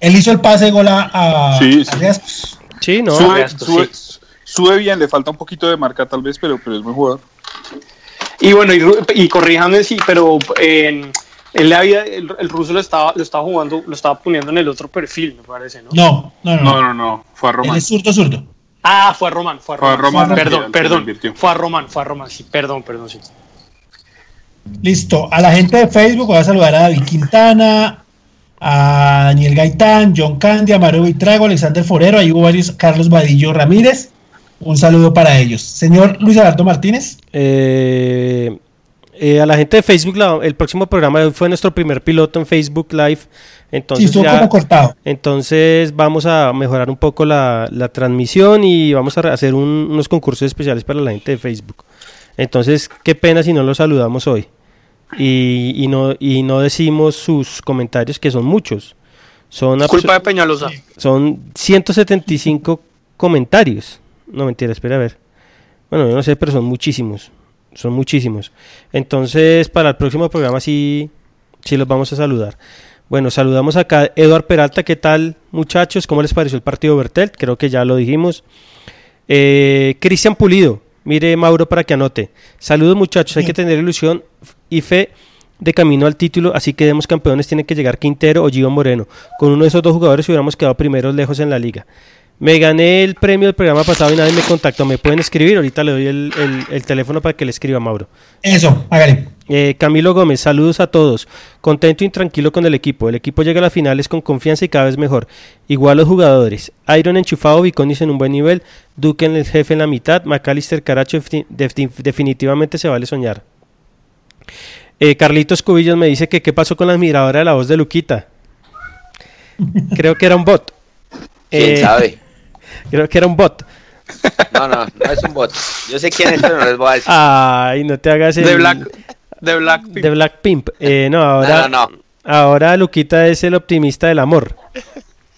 Él hizo el pase de gol a, a, Sí, a sí. Riascos. Sí, ¿no? sube, esto sube, sí. Sube bien, le falta un poquito de marca tal vez, pero, pero es buen jugador. Y bueno, y, y corríjame sí, pero en él le había, el, el ruso lo estaba, lo estaba jugando, lo estaba poniendo en el otro perfil, me parece, ¿no? No, no, no. No, no, no, fue a Él Román. es zurdo, zurdo. Ah, fue a Román, fue a Fue a Román. Román, perdón, perdón. Fue a Román, fue a Román, sí, perdón, perdón, sí. Listo. A la gente de Facebook voy a saludar a David Quintana, a Daniel Gaitán, John Candy, a Mario Vitrago, Alexander Forero, ahí hubo varios, Carlos Vadillo Ramírez. Un saludo para ellos. Señor Luis Alberto Martínez. Eh, eh, a la gente de Facebook, la- el próximo programa de hoy fue nuestro primer piloto en Facebook Live. Sí, Entonces, estuvo ya- como cortado. entonces vamos a mejorar un poco la, la transmisión y vamos a hacer un- unos concursos especiales para la gente de Facebook. Entonces, qué pena si no los saludamos hoy. Y, y no, y no decimos sus comentarios, que son muchos. Son, Culpa de Peñalosa. son 175 comentarios. No, mentira, espera a ver. Bueno, yo no sé, pero son muchísimos. Son muchísimos. Entonces, para el próximo programa sí, sí los vamos a saludar. Bueno, saludamos acá a Eduard Peralta. ¿Qué tal, muchachos? ¿Cómo les pareció el partido Bertelt? Creo que ya lo dijimos. Eh, Cristian Pulido. Mire, Mauro, para que anote. Saludos, muchachos. Hay que tener ilusión y fe de camino al título. Así que demos campeones. Tiene que llegar Quintero o Gio Moreno. Con uno de esos dos jugadores hubiéramos quedado primeros lejos en la liga. Me gané el premio del programa pasado y nadie me contactó. ¿Me pueden escribir? Ahorita le doy el, el- el teléfono para que le escriba a Mauro. Eso, hágale. Eh, Camilo Gómez, saludos a todos. Contento y tranquilo con el equipo. El equipo llega a las finales con confianza y cada vez mejor. Igual los jugadores. Iron enchufado, Viconis en un buen nivel. Duque en el jefe en la mitad. McAllister Caracho defini- defini- definitivamente se vale soñar. Eh, Carlitos Cubillos me dice que qué pasó con la admiradora de la voz de Luquita. Creo que era un bot. ¿Quién Eh, sabe? Creo que era un bot. No, no, no es un bot. Yo sé quién es, pero no les voy a decir. Ay, no te hagas el... De Black, de Black de Black Pimp. Eh, no, ahora, No, no, no. ahora Luquita es el optimista del amor.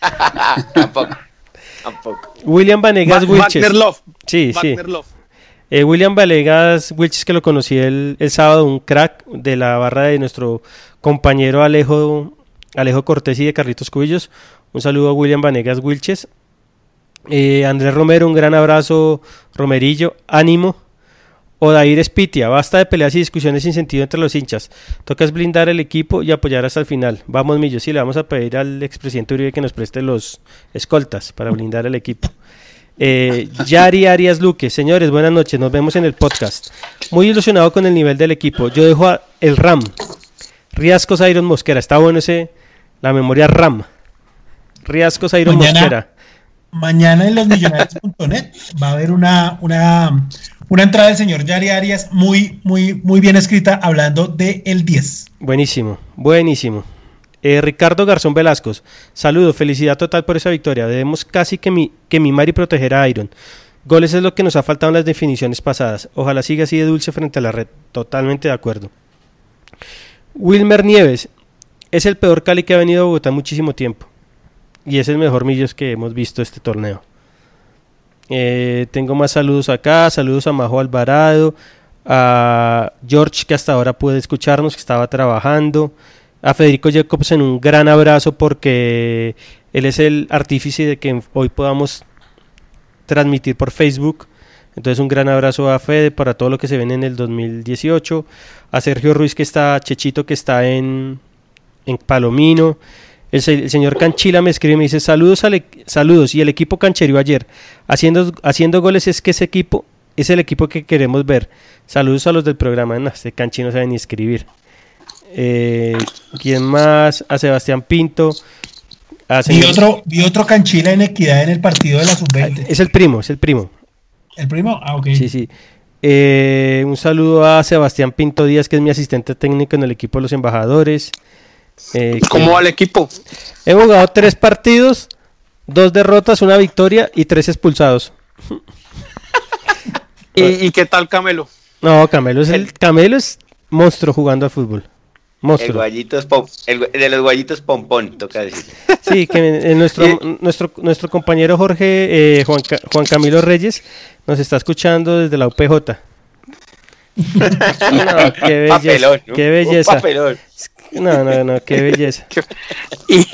Tampoco. Tampoco. William Vanegas Wa- Wilches. Wagner Love. Sí, sí. Wagner Love. Eh, William Vanegas Wilches, que lo conocí el, el sábado, un crack de la barra de nuestro compañero Alejo, Alejo Cortés y de Carlitos Cubillos. Un saludo a William Vanegas Wilches. Eh, Andrés Romero, un gran abrazo, Romerillo, ánimo. Odair Espitia, basta de peleas y discusiones sin sentido entre los hinchas. Toca es blindar el equipo y apoyar hasta el final. Vamos, Millo, sí, le vamos a pedir al expresidente Uribe que nos preste los escoltas para blindar el equipo. Eh, Yari Arias Luque, señores, buenas noches, nos vemos en el podcast. Muy ilusionado con el nivel del equipo. Yo dejo a el RAM. Riascos Iron Mosquera, está bueno ese, la memoria RAM. Riascos Iron Mosquera. Mañana en losmillonarios.net va a haber una, una, una entrada del señor Yari Arias muy, muy, muy bien escrita hablando de el 10. Buenísimo, buenísimo. Eh, Ricardo Garzón Velasco, saludo, felicidad total por esa victoria. Debemos casi que, mi, que mimar y proteger a Iron. Goles es lo que nos ha faltado en las definiciones pasadas. Ojalá siga así de dulce frente a la red. Totalmente de acuerdo. Wilmer Nieves, es el peor Cali que ha venido a Bogotá muchísimo tiempo. Y es el mejor Millos que hemos visto este torneo. Eh, tengo más saludos acá. Saludos a Majo Alvarado. A George, que hasta ahora puede escucharnos, que estaba trabajando. A Federico Jacobsen, un gran abrazo porque él es el artífice de que hoy podamos transmitir por Facebook. Entonces un gran abrazo a Fede para todo lo que se ven en el 2018. A Sergio Ruiz que está, Chechito que está en, en Palomino. El, se- el señor Canchila me escribe y me dice saludos, al e- saludos y el equipo cancherio ayer. Haciendo, haciendo goles es que ese equipo es el equipo que queremos ver. Saludos a los del programa. No, este Canchi no sabe ni escribir. Eh, ¿Quién más? A Sebastián Pinto. A Vi otro, vi otro canchila en equidad en el partido de la sub-20. Es el primo, es el primo. ¿El primo? Ah, ok. Sí, sí. Eh, un saludo a Sebastián Pinto Díaz, que es mi asistente técnico en el equipo de los embajadores. Eh, ¿Cómo va el equipo? He jugado tres partidos, dos derrotas, una victoria y tres expulsados. ¿Y, y qué tal Camelo? No, Camelo es el Camelo es monstruo jugando al fútbol. El Monstruo. guayito es pom- el de los guayitos pompón, toca decir. Sí, que eh, nuestro, nuestro, nuestro compañero Jorge eh, Juan, Juan Camilo Reyes nos está escuchando desde la UPJ. No, qué belleza. Papelón, ¿no? Qué Un belleza. No, no, no, qué belleza. Y,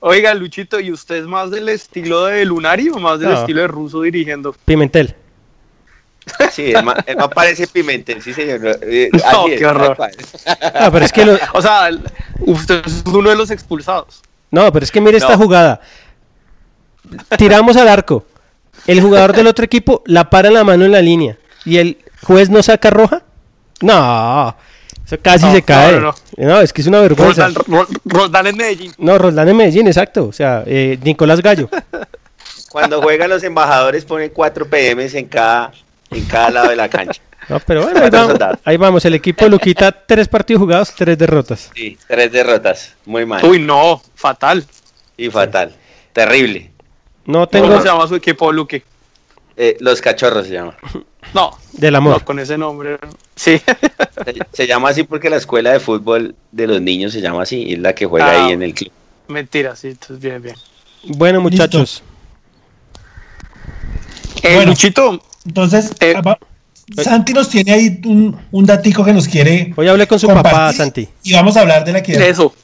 oiga, Luchito, ¿y usted es más del estilo de Lunari o más del No. estilo de Russo dirigiendo? Pimentel. Sí, el man parece Pimentel, sí, señor. Eh, No, así es, qué horror. No, pero es que lo- O sea, usted es uno de los expulsados. no, pero es que mire esta No. jugada. Tiramos al arco. El jugador del otro equipo la para en la mano en la línea y el juez no saca roja. No, eso casi No, se cae. no, No, no. es que es una vergüenza. Roldán, Ro- Roldán en Medellín. No, Roldán en Medellín, exacto. O sea, eh, Nicolás Gallo. Cuando juegan los embajadores ponen 4 PMs en cada, en cada lado de la cancha. No, pero bueno, vamos, ahí vamos. El equipo de Luquita, tres partidos jugados, tres derrotas. Sí, tres derrotas. Muy mal. Uy, no, fatal. Y fatal. Terrible. No tengo ¿Cómo se llama su equipo, Luque? Eh, los cachorros se llama. No, del no, amor. con ese nombre. Sí. Se, se llama así porque la escuela de fútbol de los niños se llama así. y Es la que juega Ah. ahí en el club. Mentira, sí, entonces bien, bien. Bueno, muchachos. Eh, Bueno. Luchito, Entonces, Eh. ah, Santi nos tiene ahí un, un datico que nos quiere Hoy hablé con su papá, Santi. Y vamos a hablar de la equidad. Eso.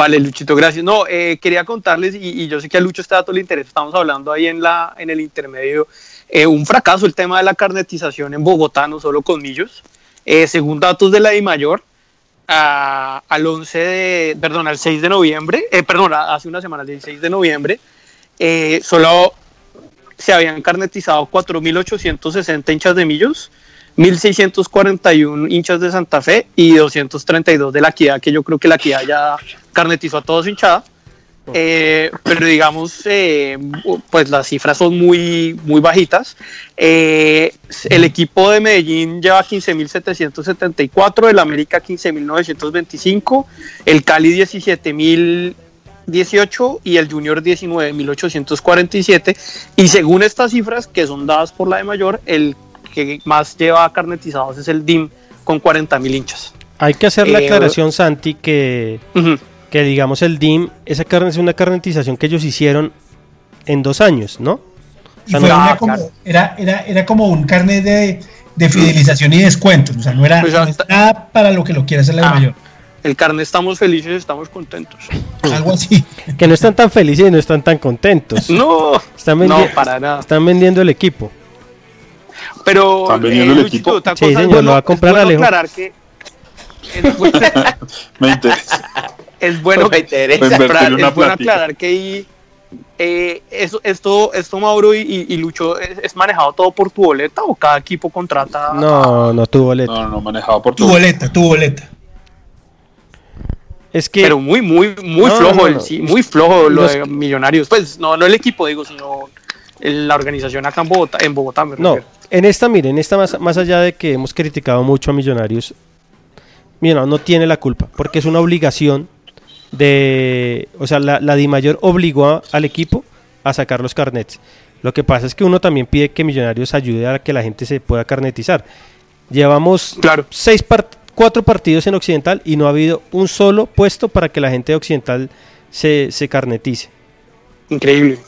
Vale, Luchito, gracias. No, eh, quería contarles, y, y yo sé que a Lucho este dato le interesa, estamos hablando ahí en, la, en el intermedio, eh, un fracaso el tema de la carnetización en Bogotá, no solo con millos. Eh, según datos de la DIMAYOR, a- al 11 de, perdón, al 6 de noviembre, eh, perdón, hace una semana, el 16 de noviembre, eh, solo se habían carnetizado 4.860 hinchas de millos, 1.641 hinchas de Santa Fe y 232 de la Equidad, que yo creo que la Equidad ya carnetizó a todos hinchada. Eh, pero digamos, eh, pues las cifras son muy, muy bajitas. Eh, el equipo de Medellín lleva 15.774, el América 15.925, el Cali 17.018 y el Junior 19.847. Y según estas cifras, que son dadas por la de mayor, el que más lleva carnetizados es el DIM con 40.000 hinchas. Hay que hacer la Eh, aclaración, Santi, que, que digamos el DIM, esa carne es una carnetización que ellos hicieron en dos años, ¿no? Y sea, fue no- una Ah, como- claro. era, era, era como un carnet de, de fidelización y descuentos. O sea, no era Pues no nada para lo que lo quiera hacer la Ah. mayor. El carne estamos felices, estamos contentos. Algo así. Que no están tan felices y no están tan contentos. No, Están, no, para nada. están vendiendo el equipo. Pero, ¿Están vendiendo el equipo? otra Sí, cosa, es señor, bueno- lo va a comprar es bueno Alejo. aclarar que es bueno, Me interesa. es bueno, Me interesa. Pues, aclarar- invertirle una es bueno plática. aclarar que ahí, eh, eso, esto, esto Mauro y, y- Lucho, ¿es, es manejado todo por tu boleta o cada equipo contrata? No, no tuvo boleta. No, no, manejado por Tu todo. boleta, tu boleta. Es que Pero muy, muy, muy No, flojo, no, el- no. sí, muy flojo lo Los- de Millonarios. Pues no, no el equipo, digo, sino el- la organización acá en Bogotá, en Bogotá me No, refiero. En esta, miren, en esta más, más allá de que hemos criticado mucho a Millonarios, Millonarios no tiene la culpa, porque es una obligación de, o sea, la, la DIMAYOR obligó a- al equipo a sacar los carnets. Lo que pasa es que uno también pide que Millonarios ayude a que la gente se pueda carnetizar. Llevamos Claro. seis cuatro partidos en Occidental y no ha habido un solo puesto para que la gente de Occidental se, se carnetice. Increíble.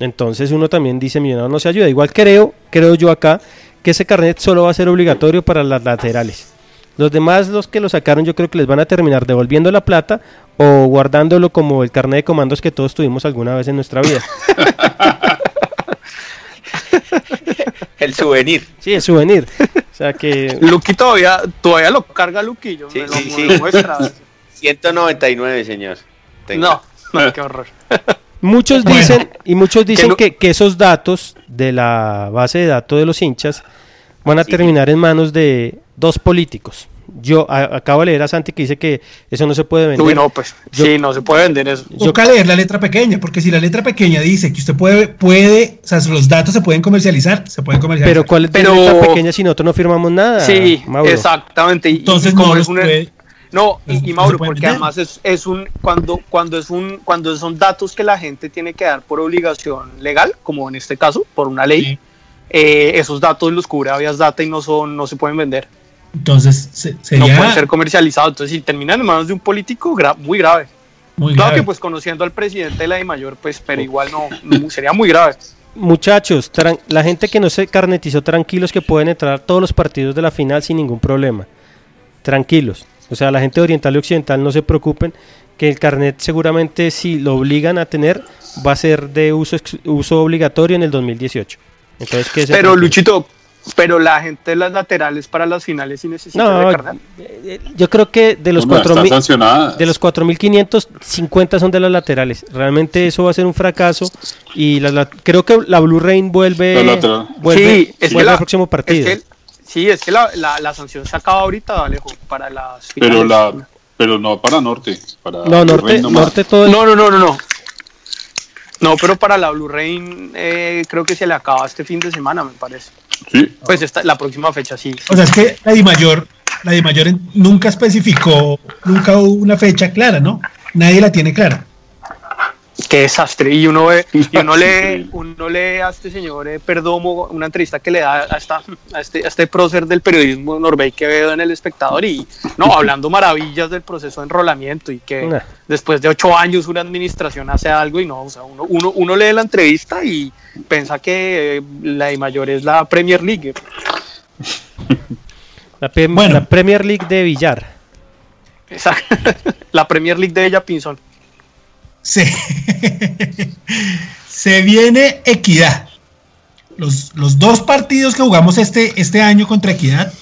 Entonces uno también dice Millonarios no se ayuda. Igual creo, creo yo acá, que ese carnet solo va a ser obligatorio para las laterales. Los demás, los que lo sacaron, yo creo que les van a terminar devolviendo la plata o guardándolo como el carnet de comandos que todos tuvimos alguna vez en nuestra vida. El souvenir. Sí, es souvenir. O sea que Luqui todavía, todavía lo carga Luquillo, Sí, me lo, sí, me sí. lo muestra. 199, señor. Tenga. No, no, qué horror. Muchos Bueno. dicen y muchos dicen no- que, que esos datos de la base de datos de los hinchas van a Sí. terminar en manos de dos políticos. Yo a- acabo de leer a Santi que dice que eso no se puede vender. Uy, no, pues Yo- sí, no se puede vender eso. Yo- Toca leer la letra pequeña, porque si la letra pequeña dice que usted puede, puede, o sea, los datos se pueden comercializar, se pueden comercializar. Pero ¿cuál es Pero- la letra pequeña si nosotros no firmamos nada? Sí, Mauro? exactamente. Y, Entonces no es los una- puede. No, y, se Mauro, porque vender. además es, es un cuando cuando es un cuando son datos que la gente tiene que dar por obligación legal, como en este caso por una ley, Sí. eh, esos datos los cubre Avias Data y no son no se pueden vender, Entonces se- no sería pueden ser comercializados. Entonces, si terminan en manos de un político, gra- muy grave. muy Claro grave. que pues conociendo al presidente de la de mayor, pues, pero igual no, no- sería muy grave. Muchachos, la gente que no se carnetizó, tranquilos que pueden entrar a todos los partidos de la final sin ningún problema. Tranquilos. O sea, la gente oriental y occidental no se preocupen, que el carnet seguramente si lo obligan a tener va a ser de uso, uso obligatorio en el 2018. Entonces, ¿qué Pero Luchito, pero la gente de las laterales para las finales sí necesita No, de carnet. eh, yo creo que de los No, está 4.000 sancionada. de los 4.500, 50 son de las laterales. Realmente eso va a ser un fracaso y la- la- creo que la Blue Rain vuelve, vuelve, sí, es que vuelve la- al próximo partido. es que- sí, es que la, la, la sanción se acaba ahorita, Alejo, para las Pero finales. la pero no para norte, para no, norte, norte todo. No, no, no, no, no. No, pero para la Blue Rain eh, creo que se le acaba este fin de semana, me parece. Sí. Pues esta, la próxima fecha, sí. O sea, es que la Dimayor, la Dimayor en- nunca especificó, nunca hubo una fecha clara, ¿no? Nadie la tiene clara. Qué desastre. Y uno ve, y uno lee, uno lee a este señor eh, Perdomo, una entrevista que le da a, esta, a, este, a este prócer del periodismo Norbey que veo en el espectador y no, hablando maravillas del proceso de enrolamiento y que Nah. después de ocho años una administración hace algo y no, o sea, uno, uno, uno lee la entrevista y piensa que eh, la de mayor es la Premier League. La, Bueno. la Premier League de Villar. Esa- la Premier League de ella Pinzón. Se, se viene Equidad. Los, los dos partidos que jugamos este, este año contra Equidad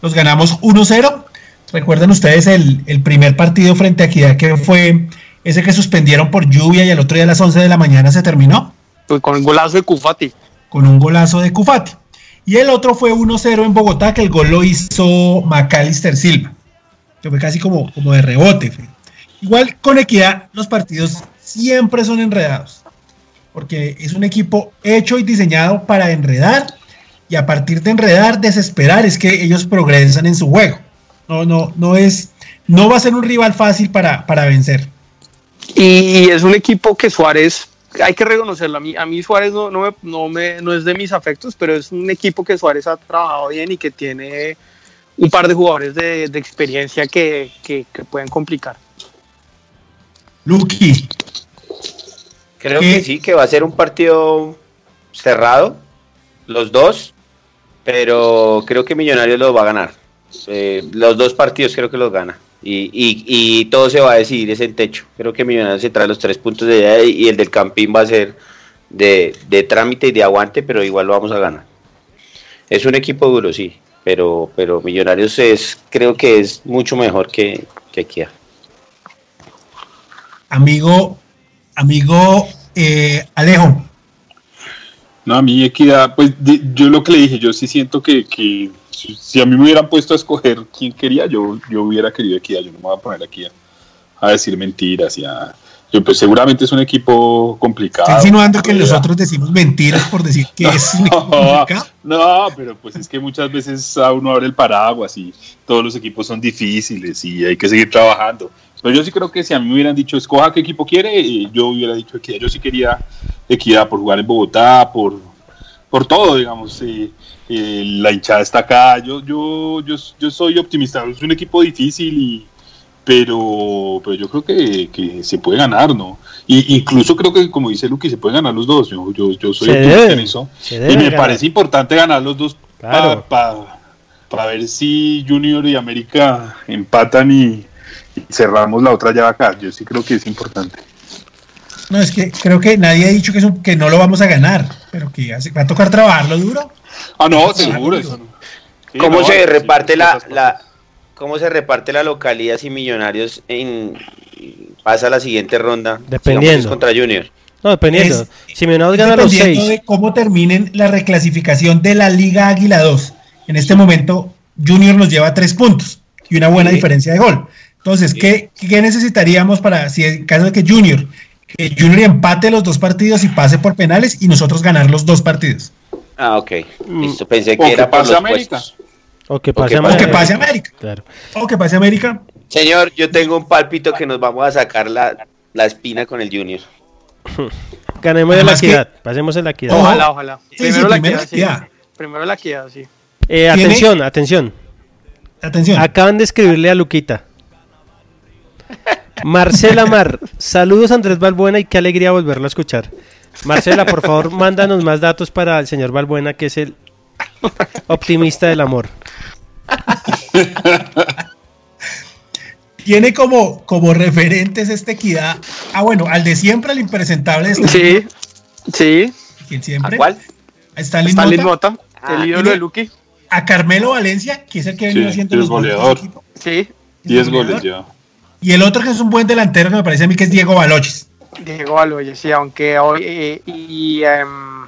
los ganamos 1-0. Recuerdan ustedes el, el primer partido frente a Equidad que fue ese que suspendieron por lluvia y al otro día a las 11 de la mañana se terminó con el golazo de Cufati. con un golazo de Cufati. Y el otro fue 1-0 en Bogotá, que el gol lo hizo Macalister Silva. Que fue casi como, como de rebote. Igual con Equidad, los partidos siempre son enredados. Porque es un equipo hecho y diseñado para enredar. Y a partir de enredar, desesperar, es que ellos progresan en su juego. No, no, no es. No va a ser un rival fácil para, para vencer. Y es un equipo que Suárez, hay que reconocerlo, a mí, a mí Suárez no, no, me, no, me- no es de mis afectos, pero es un equipo que Suárez ha trabajado bien y que tiene un par de jugadores de, de experiencia que- que pueden complicar. Lucky, Creo ¿Qué? que sí, que va a ser un partido cerrado, los dos, pero creo que Millonarios lo va a ganar. Eh, los dos partidos creo que los gana. Y, y, y todo se va a decidir es en techo. Creo que Millonarios se trae los tres puntos de allá y el del Campín va a ser de, de trámite y de aguante, pero igual lo vamos a ganar. Es un equipo duro, sí, pero, pero Millonarios es, creo que es mucho mejor que, que Equidad. Amigo, amigo eh, Alejo. No, a mí equidad, pues yo lo que le dije, yo sí siento que, que si a mí me hubieran puesto a escoger quién quería, yo, yo hubiera querido equidad, yo no me voy a poner aquí a, a decir mentiras y a- yo, pues seguramente es un equipo complicado. Está insinuando que nosotros decimos mentiras por decir que es un equipo complicado. No, pero pues es que muchas veces a uno abre el paraguas y todos los equipos son difíciles y hay que seguir trabajando. Pero yo sí creo que si a mí me hubieran dicho, escoja qué equipo quiere, eh, yo hubiera dicho equidad. Yo sí quería equidad por jugar en Bogotá, por, por todo, digamos. eh, eh, la hinchada está acá. Yo, yo, yo, yo soy optimista. Es un equipo difícil y, pero, pero yo creo que, que se puede ganar, ¿no? Y incluso creo que, como dice Luqui, se pueden ganar los dos. Yo, yo, yo soy Se optimista debe, en eso. Y me ganar. parece importante ganar los dos Claro. para ver si Junior y América empatan y, y cerramos la otra llave acá. Yo sí creo que es importante. No, es que creo que nadie ha dicho que, eso- que no lo vamos a ganar, pero que hace- va a tocar trabajarlo duro. Ah, no, seguro. amigo. Eso no. Sí, ¿Cómo no, se reparte sí, la, cómo se reparte la localidad si Millonarios en pasa a la siguiente ronda? Dependiendo. Contra Junior. No, dependiendo. Es- si Millonarios gana los seis, de cómo terminen la reclasificación de la Liga Águila 2. En este momento, Junior nos lleva tres puntos y una buena Sí. diferencia de gol. Entonces, ¿qué, qué necesitaríamos para, si en caso de que Junior, que Junior empate los dos partidos y pase por penales y nosotros ganar los dos partidos? Ah, ok. Mm. Listo, pensé que que era por pase los América. puestos. o que o pase que- a o O que América. pase América. Claro. O que pase América. Señor, yo tengo un palpito que nos vamos a sacar la, la espina con el Junior. Ganemos en la que- equidad. Pasemos en la equidad. Ojalá, ojalá. Sí, primero sí, la primero queda, sí. equidad. Primero la queda, sí. Eh, atención, atención. Atención. Acaban de escribirle a Luquita. Marcela Mar, saludos Andrés Balbuena y qué alegría volverlo a escuchar. Marcela, por favor, mándanos más datos para el señor Balbuena, que es el optimista del amor. Tiene como, como referentes esta equidad. Ah, bueno, al de siempre, al impresentable de Stanley. Sí, sí. ¿Quién siempre? ¿A cuál? A Mota. Mota, Ah, el ídolo de Lucky. A Carmelo Valencia, que es el que ha venido Sí, haciendo los goles de goleador. Sí, 10 goleador. goles ya. Y el otro que es un buen delantero que me parece a mí que es Diego Baloches. Diego Aloye, sí, aunque hoy. eh, y, em,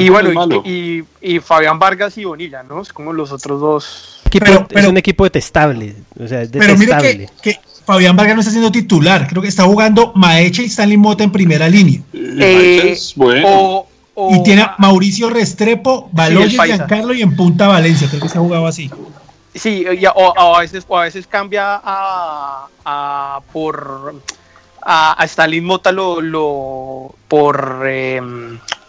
y bueno, y, y, y Fabián Vargas y Bonilla, ¿no? Es como los otros dos. Equipo- Pero- es un equipo detestable. O sea, es Pero detestable. que, que Fabián Vargas no está siendo titular. Creo que está jugando Maecha y Stanley Mota en primera línea. Eh, es bueno. o, o- Y tiene a Mauricio Restrepo, Baloyes, paisa. Giancarlo y en punta Valencia. Creo que se ha jugado así. Sí, y a- o, a veces, o a veces cambia a, a- por a, a Stalin Mota lo, lo por eh,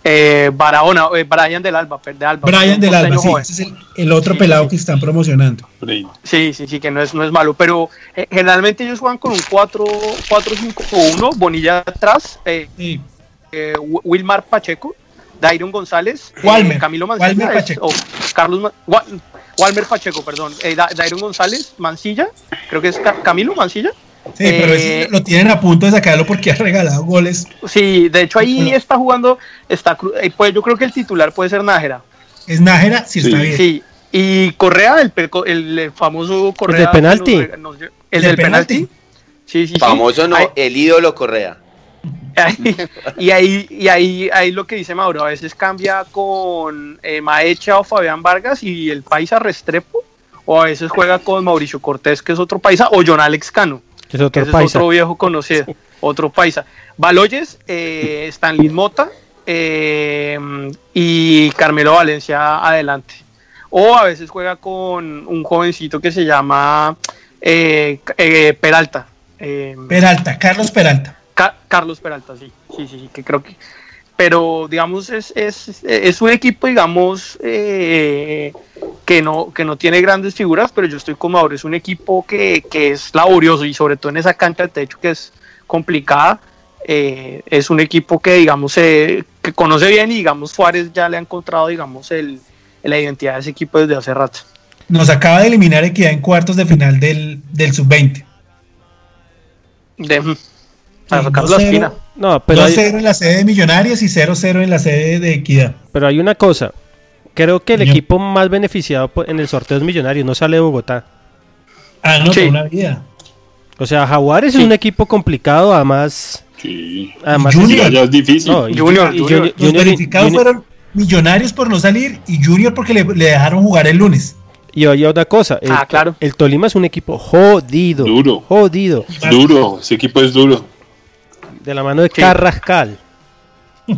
eh, Barahona, eh, Brian del Alba, de Alba Brian del Alba, sí. Ese es el, el otro Sí, pelado sí. que están promocionando. Sí, sí, sí, que no es, no es malo, pero eh, generalmente ellos juegan con un 4-5-1, Bonilla atrás, eh, Sí. eh, Wi- Wilmar Pacheco, Dairon González, eh, Walmer, Camilo Mancilla, Walmer es- Pacheco. o Carlos Walmer Pacheco, perdón, eh, Da- Dairon González, Mancilla, creo que es Ca- Camilo Mancilla. Sí, pero ese Eh, lo tienen a punto de sacarlo porque ha regalado goles. Sí, de hecho ahí Bueno. está jugando, está, cru- eh, pues yo creo que el titular puede ser Nájera. Es Nájera, si Sí. está bien. Sí, y Correa, el, el, el famoso Correa. del penalti? que nos- nos- el ¿El del penalti? penalti. Sí, sí, sí. Famoso no, el ídolo Correa. y ahí, y ahí, ahí lo que dice Mauro, a veces cambia con eh, Maecha o Fabián Vargas y el paisa Restrepo, o a veces juega con Mauricio Cortés, que es otro paisa, o John Alex Cano, Es que otro ese paisa. es otro viejo conocido, otro paisa. Baloyes, eh, Stanley Mota eh, y Carmelo Valencia adelante. O a veces juega con un jovencito que se llama eh, eh, Peralta. eh, Peralta, Carlos Peralta. Ca- Carlos Peralta, sí, sí, sí, sí, que creo que. Pero, digamos, es, es, es un equipo, digamos, eh, que, no, que no tiene grandes figuras, pero yo estoy como ahora, es un equipo que, que es laborioso y sobre todo en esa cancha de techo que es complicada. eh, es un equipo que, digamos, eh, que conoce bien y, digamos, Suárez ya le ha encontrado, digamos, el, la identidad de ese equipo desde hace rato. Nos acaba de eliminar Equidad en cuartos de final del, del sub-20. De, para Sí, sacar la 2-0. espina. No, pero 2-0 hay, en la sede de Millonarios y 0-0 en la sede de Equidad. pero hay una cosa. Creo que el equipo más beneficiado en el sorteo es Millonarios, no sale de Bogotá. Ah, no, Sí. una vida. O sea, Jaguares Sí. es un equipo complicado, además. Sí. además Junior. es- Ya es difícil. no, y- Junior, y- y Junior. Junior- Los Junior- verificados Junior- fueron Millonarios por no salir y Junior porque le, le dejaron jugar el lunes. Y oye otra cosa. El, Ah, claro. El Tolima es un equipo jodido. Duro. Jodido. Duro, ese equipo es duro. De la mano de Sí. Carrascal.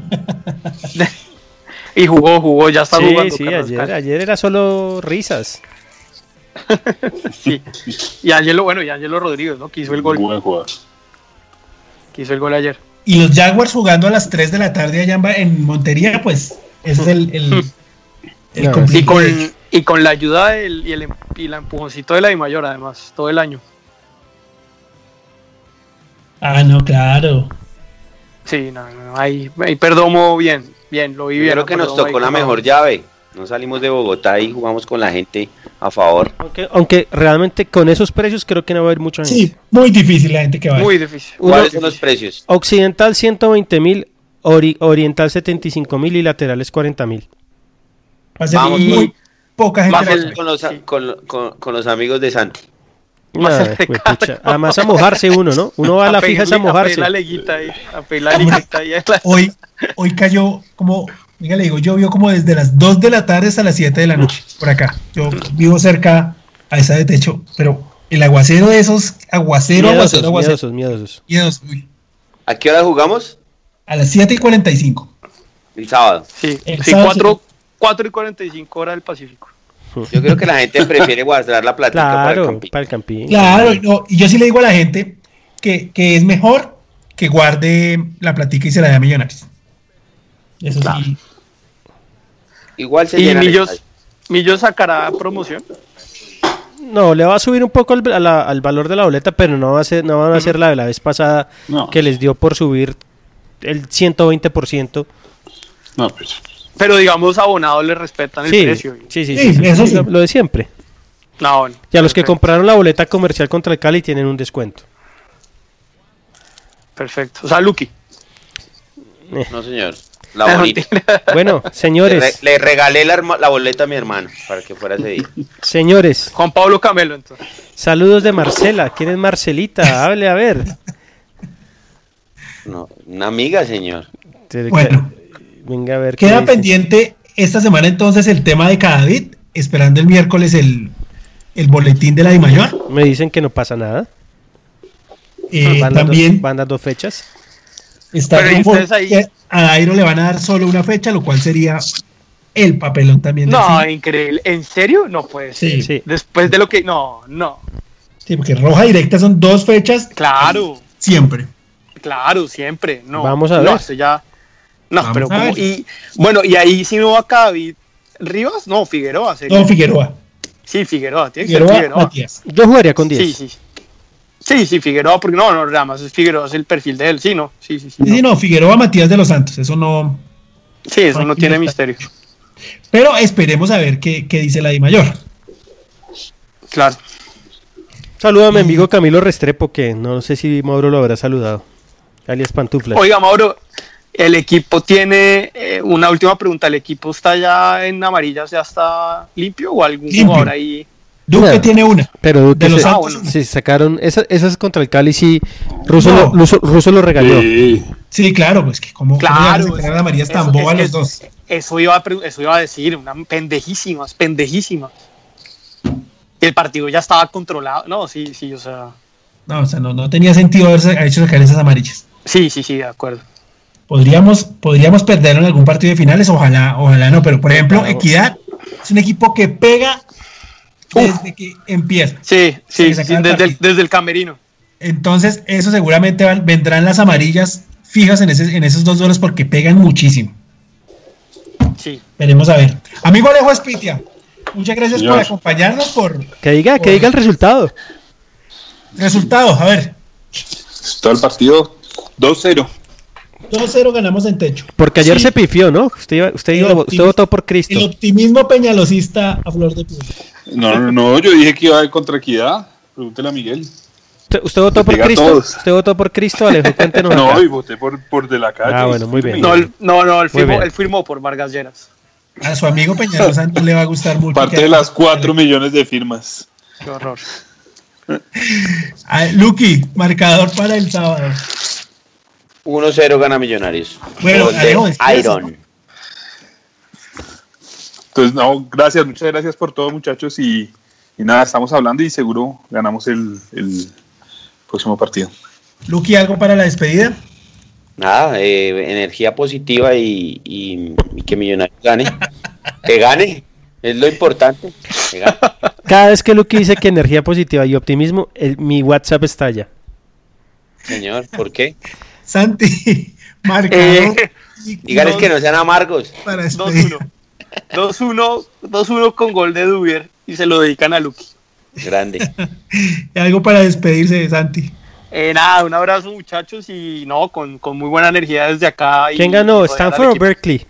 Y jugó, jugó, ya está Sí, jugando. sí, ayer, ayer era solo risas. Sí. Y Angelo, bueno, y Angelo Rodríguez, ¿no? Que hizo el gol, Buen jugador. que hizo el gol ayer. Y los Jaguars jugando a las 3 de la tarde allá en Montería, pues ese es el, el, el No, Y con, y con la ayuda del, y el em- y la empujoncito de la Di Mayor, además, todo el año. Ah, no, claro. Sí, no, no, no, ahí, ahí Perdomo bien, bien, lo vi Yo bien. creo que nos tocó la mejor llave. No salimos de Bogotá y jugamos con la gente a favor. Aunque, aunque realmente con esos precios creo que no va a haber mucha gente. Sí, muy difícil la gente que va. Muy difícil. Uno- ¿Cuáles son los precios? Occidental 120 mil, Oriental 75 mil y laterales 40 mil. Va a ser Vamos, muy poca gente. vamos con los, Sí. con, con- con los amigos de Santi. Más Nah, cercano. juepucha. Además a mojarse uno, ¿no? Uno va a la fija es a mojarse. pedir la ahí, a la ahí. Hoy, hoy cayó como, venga, le digo, llovió como desde las 2 de la tarde hasta las 7 de la noche, por acá. Yo vivo cerca a esa de techo, pero el aguacero de esos, aguacero, Miedosos, aguacero, aguacero. miedosos, miedosos. miedosos, uy, ¿A qué hora jugamos? a las 7 y 45. El sábado. Sí, El sí sábado 4, 4 y 45 horas del Pacífico. Yo creo que la gente prefiere guardar la platica para el Claro, camping. para el campín. Claro, y no, y yo sí le digo a la gente que, que es mejor que guarde la platica y se la dé a millonarios. Eso Claro. sí. Igual se Y Millos. Millos sacará promoción. No, le va a subir un poco al, a la- al valor de la boleta, pero no va a ser, no van a ser la de la vez pasada No. que les dio por subir el 120%. No, pues. Pero digamos, abonados le respetan el Sí, precio. sí, sí, Sí, sí, sí, eso sí, sí. Lo, lo de siempre. No, bueno, Y a los que compraron la boleta comercial contra el Cali tienen un descuento. Perfecto. O sea, Lucky. No, señor. La bonita. Bueno, señores, le regalé la boleta a mi hermano para que fuera ese día. señores, Juan Pablo Camelo, entonces. saludos de Marcela. ¿Quién es Marcelita? Hable a ver. No, una amiga, señor. Bueno. Venga a ver. qué Queda pendiente esta semana entonces el tema de Cadavid, esperando el miércoles el, el boletín de la DIMAYOR. Me dicen que no pasa nada. Eh, van, las también dos, van las dos fechas. está Pero, ¿y rumor ustedes ahí? que a Dairo le van a dar solo una fecha, lo cual sería el papelón también. No, increíble. ¿En serio? No puede ser. Sí. Sí. Después de lo que. No, no. Sí, porque roja directa son dos fechas Claro, siempre. claro, siempre. No. Vamos a no, ver. esto ya. No, Vamos pero como. Y bueno, y ahí si no va David Rivas, no, Figueroa. sería. No, Figueroa. Sí, Figueroa, tiene que ser Figueroa. Matías. Yo jugaría con 10. Sí, sí. Sí, sí, Figueroa, porque no, no, nada más es Figueroa, es el perfil de él, sí, no, sí, sí, sí. Sí, sí, no, Figueroa, Matías de los Santos, eso no. Sí, eso no tiene misterio. Pero esperemos a ver qué, qué dice la DIMAYOR. Claro. Saluda a mi amigo Camilo Restrepo, que no sé si Mauro lo habrá saludado. Alias Pantuflas. Oiga, Mauro, el equipo tiene eh, una última pregunta. ¿El equipo está ya en amarillas, ya está limpio o algún Limpio. jugador ahí? Duque Nada. tiene una. Pero Duque de los se, Santos. bueno. se sacaron. Esa- Esas contra el Cali, sí. Russo, No. lo, Russo- Russo lo regaló. Sí. Sí, claro, pues que como Claro, la María es tan eso- boba es que los dos. Eso iba, a, pre- eso iba a decir, una pendejísimas, pendejísimas. El partido ya estaba controlado. No, sí, sí, o sea. No, o sea, no, no tenía sentido haberse hecho sacar esas amarillas. Sí, sí, sí, de acuerdo. Podríamos, podríamos perder en algún partido de finales, ojalá, ojalá no, pero por ejemplo. Equidad es un equipo que pega desde que empieza. Sí, sí, saca sí, el desde, el, desde el camerino. Entonces, eso seguramente van- vendrán las amarillas fijas en, ese- en esos dos duelos porque pegan muchísimo. Sí. Veremos a ver. Amigo Alejo Espitia, muchas gracias Señor. por acompañarnos, por Que diga, que diga el resultado. resultados. A ver, Todo el partido 2-0. 2-0 ganamos en techo. Porque ayer Sí. se pifió, ¿no? Usted, iba- usted, usted votó por Cristo. El optimismo peñalosista a flor de piel. No, no, no, yo dije que iba a ir contra Equidad. Pregúntele a Miguel. ¿Usted, usted votó por Cristo? ¿Usted votó por Cristo, Alejo? Cuéntenos acá. No, y voté por, por de la calle. Ah, bueno, muy bien. No, no, no, él firmó, bien. él firmó por Vargas Lleras. A su amigo Peñalosa no le va a gustar mucho. Parte de las 4 millones de firmas. Qué horror. Ah, Lucky, marcador para el sábado. 1-0 gana Millonarios. Bueno, despídase, Iron. Entonces, no, gracias, muchas gracias por todo, muchachos. Y, y nada, estamos hablando y seguro ganamos el, el próximo partido. Lucky, ¿algo para la despedida? Nada, eh, energía positiva y, y- y que Millonarios gane. Que gane, es lo importante. Que gane. Cada vez que Lucky dice que energía positiva y optimismo, el- mi WhatsApp estalla. Señor, ¿por qué? Santi, marcador. Eh, y Dígales dos que no sean amargos. Para despedir. 2-1. 2-1. 2-1 con gol de Dubier y se lo dedican a Lucky. Grande. Algo para despedirse de Santi. Eh, nada, un abrazo muchachos y no, con, con muy buena energía desde acá. y- ¿Quién ganó? y ¿Stanford o. Berkeley?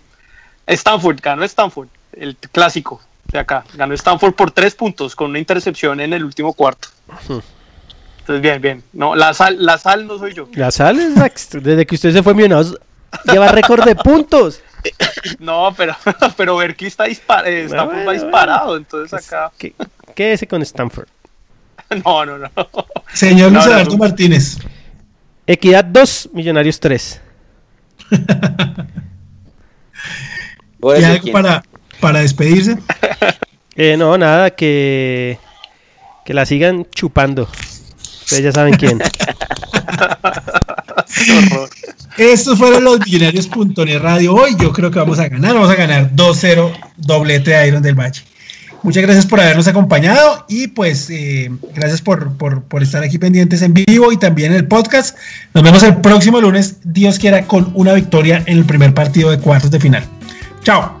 Stanford, ganó Stanford, el clásico de acá. Ganó Stanford por tres puntos con una intercepción en el último cuarto. Entonces, bien, bien. No, la sal, la sal no soy yo. La sal es desde que usted se fue Millonarios lleva récord de puntos. No, pero, pero Berkeley está dispar eh, Stanford bueno, va disparado, entonces acá. ¿Qué, quédese con Stanford. No, no, no. Señor Luis no, Alberto no. Martínez. Equidad 2, Millonarios 3. Por ¿Y algo para, para despedirse? Eh, no, nada, que, que la sigan chupando. Ustedes ya saben quién. Estos fueron los millonarios.net radio. Hoy yo creo que vamos a ganar. Vamos a ganar 2-0 doblete de Iron del Valle. Muchas gracias por habernos acompañado y pues eh, gracias por, por, por estar aquí pendientes en vivo y también en el podcast. Nos vemos el próximo lunes, Dios quiera, con una victoria en el primer partido de cuartos de final. Chao.